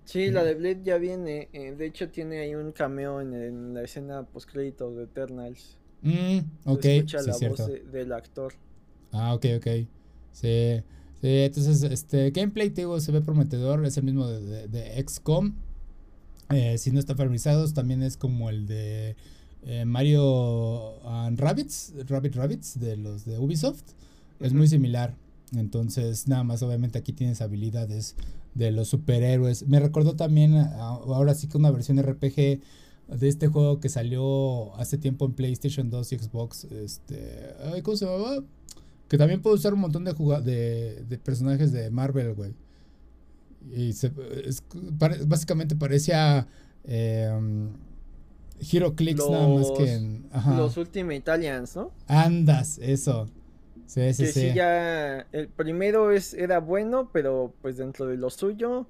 Sí, la de Blade ya viene. Eh, de hecho tiene ahí un cameo en, la escena post créditos de Eternals. Mm, ok. Se escucha la voz del actor. Ah, ok, ok. Sí. Sí, entonces, este gameplay, te digo, se ve prometedor, es el mismo de, de, XCOM. Eh, si no está familiarizados, también es como el de eh, Mario and Rabbits, Rabbit Rabbits, de los de Ubisoft. Es muy similar. Entonces, nada más, obviamente aquí tienes habilidades de los superhéroes. Me recordó también, ahora sí que una versión RPG de este juego que salió hace tiempo en PlayStation 2 y Xbox. Este, ¿Cómo se llamaba? Que también puede usar un montón de, de, de personajes de Marvel, güey. Y se, básicamente parecía eh, Hero Clicks nada más que en. Los Ultimate Italians, ¿no? Andas, eso. Sí, sí, que sí. ya. El primero es, era bueno, pero pues dentro de lo suyo.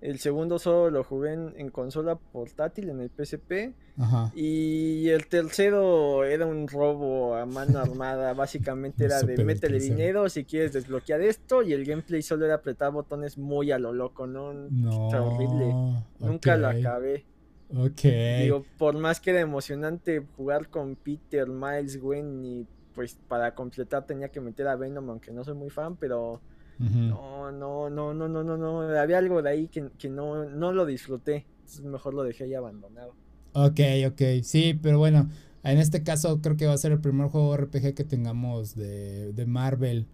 El segundo solo lo jugué en, consola portátil, en el PSP. Ajá. Y el tercero era un robo a mano armada. Básicamente era de métele dinero si quieres desbloquear esto. Y el gameplay solo era apretar botones muy a lo loco, ¿no? no horrible. Nunca lo acabé. Ok. Digo, por más que era emocionante jugar con Peter, Miles, Gwen y pues para completar tenía que meter a Venom, aunque no soy muy fan, pero no, no, no, no, no, no, no, había algo de ahí que, que no, no lo disfruté, entonces mejor lo dejé ahí abandonado. Ok, ok, sí, pero bueno, en este caso creo que va a ser el primer juego RPG que tengamos de, de Marvel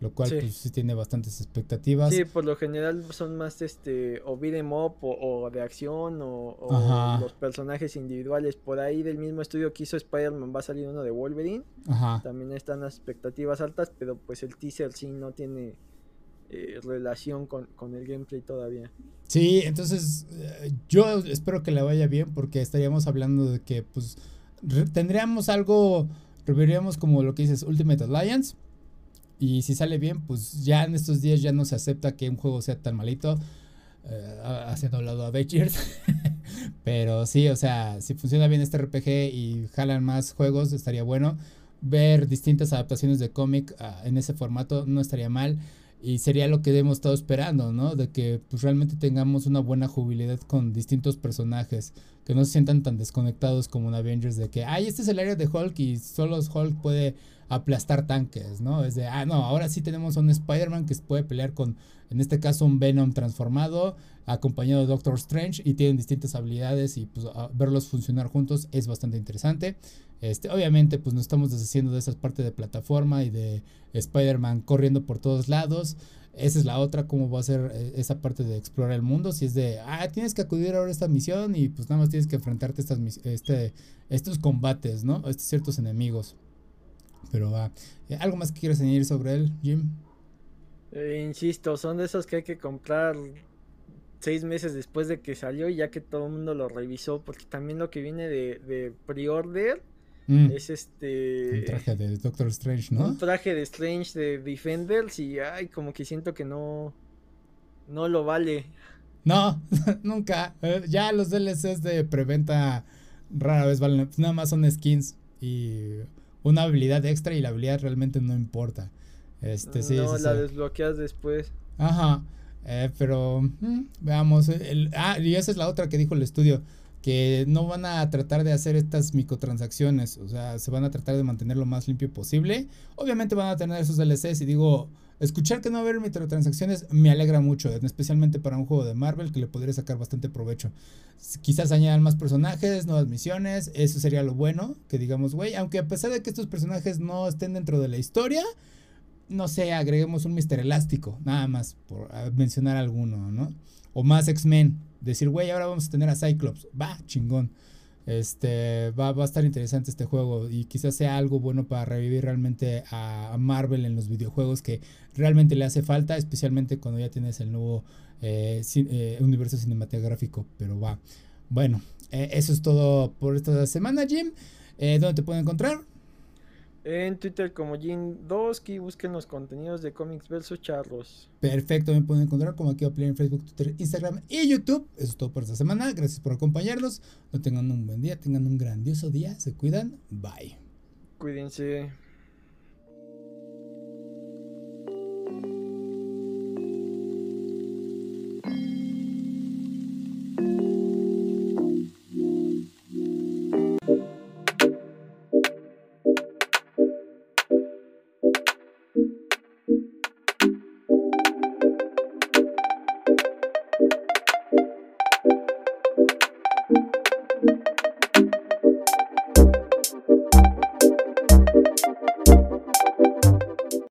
lo cual pues sí tiene bastantes expectativas. Sí, por lo general son más este o beat'em up o, de acción o, los personajes individuales. Por ahí del mismo estudio que hizo Spider-Man va a salir uno de Wolverine. Ajá. También están las expectativas altas, pero pues el teaser sí no tiene eh, relación con, el gameplay todavía. Sí, entonces eh, yo espero que le vaya bien porque estaríamos hablando de que pues tendríamos algo, reveríamos como lo que dices Ultimate Alliance y si sale bien, pues ya en estos días ya no se acepta que un juego sea tan malito. Eh, haciendo lado a Avengers. Pero sí, o sea, si funciona bien este RPG y jalan más juegos, estaría bueno. Ver distintas adaptaciones de cómic ah, en ese formato no estaría mal. Y sería lo que hemos estado esperando, ¿no? De que pues realmente tengamos una buena jubilidad con distintos personajes. Que no se sientan tan desconectados como en Avengers de que, ay, este es el área de Hulk y solo Hulk puede aplastar tanques, ¿no? Es de, ah, no, ahora sí tenemos un Spider-Man que puede pelear con, en este caso, un Venom transformado, acompañado de Doctor Strange, y tienen distintas habilidades y pues verlos funcionar juntos es bastante interesante. Este, obviamente, pues nos estamos deshaciendo de esa parte de plataforma y de Spider-Man corriendo por todos lados. Esa es la otra, cómo va a ser eh, esa parte de explorar el mundo. Si es de, ah, tienes que acudir ahora a esta misión y pues nada más tienes que enfrentarte a estas, este, estos combates, ¿no? A estos ciertos enemigos. Pero va. Eh, ¿Algo más que quieras añadir sobre él, Jim? Eh, insisto, son de esos que hay que comprar seis meses después de que salió, ya que todo el mundo lo revisó, porque también lo que viene de, de pre-order mm. es este... Un traje de Doctor Strange, ¿no? Un traje de Strange de Defenders y, ay, como que siento que no... No lo vale. No, nunca. Eh, ya los DLCs de preventa rara vez valen, nada más son skins y una habilidad extra y la habilidad realmente no importa. Este, sí, no, la desbloqueas después. Ajá. Eh, pero mm, veamos. El, ah, y esa es la otra que dijo el estudio. Que no van a tratar de hacer estas microtransacciones. O sea, se van a tratar de mantener lo más limpio posible. Obviamente van a tener esos DLCs. Y digo, escuchar que no va a haber microtransacciones me alegra mucho. Especialmente para un juego de Marvel que le podría sacar bastante provecho. Quizás añadan más personajes, nuevas misiones. Eso sería lo bueno. Que digamos, güey, aunque a pesar de que estos personajes no estén dentro de la historia no sé, agreguemos un Mister Elástico, nada más, por mencionar alguno, ¿no? O más X-Men, decir, güey, ahora vamos a tener a Cyclops, va, chingón. Este, va, va, a estar interesante este juego y quizás sea algo bueno para revivir realmente a, Marvel en los videojuegos que realmente le hace falta, especialmente cuando ya tienes el nuevo eh, eh, universo cinematográfico, pero va. Bueno, eh, eso es todo por esta semana, Jim. ¿Dónde te pueden encontrar? En Twitter como Jin2, busquen los contenidos de Comics versus Charlos. Perfecto, me pueden encontrar como aquí en Facebook, Twitter, Instagram y YouTube. Eso es todo por esta semana. Gracias por acompañarnos. No tengan un buen día, tengan un grandioso día. Se cuidan. Bye. Cuídense.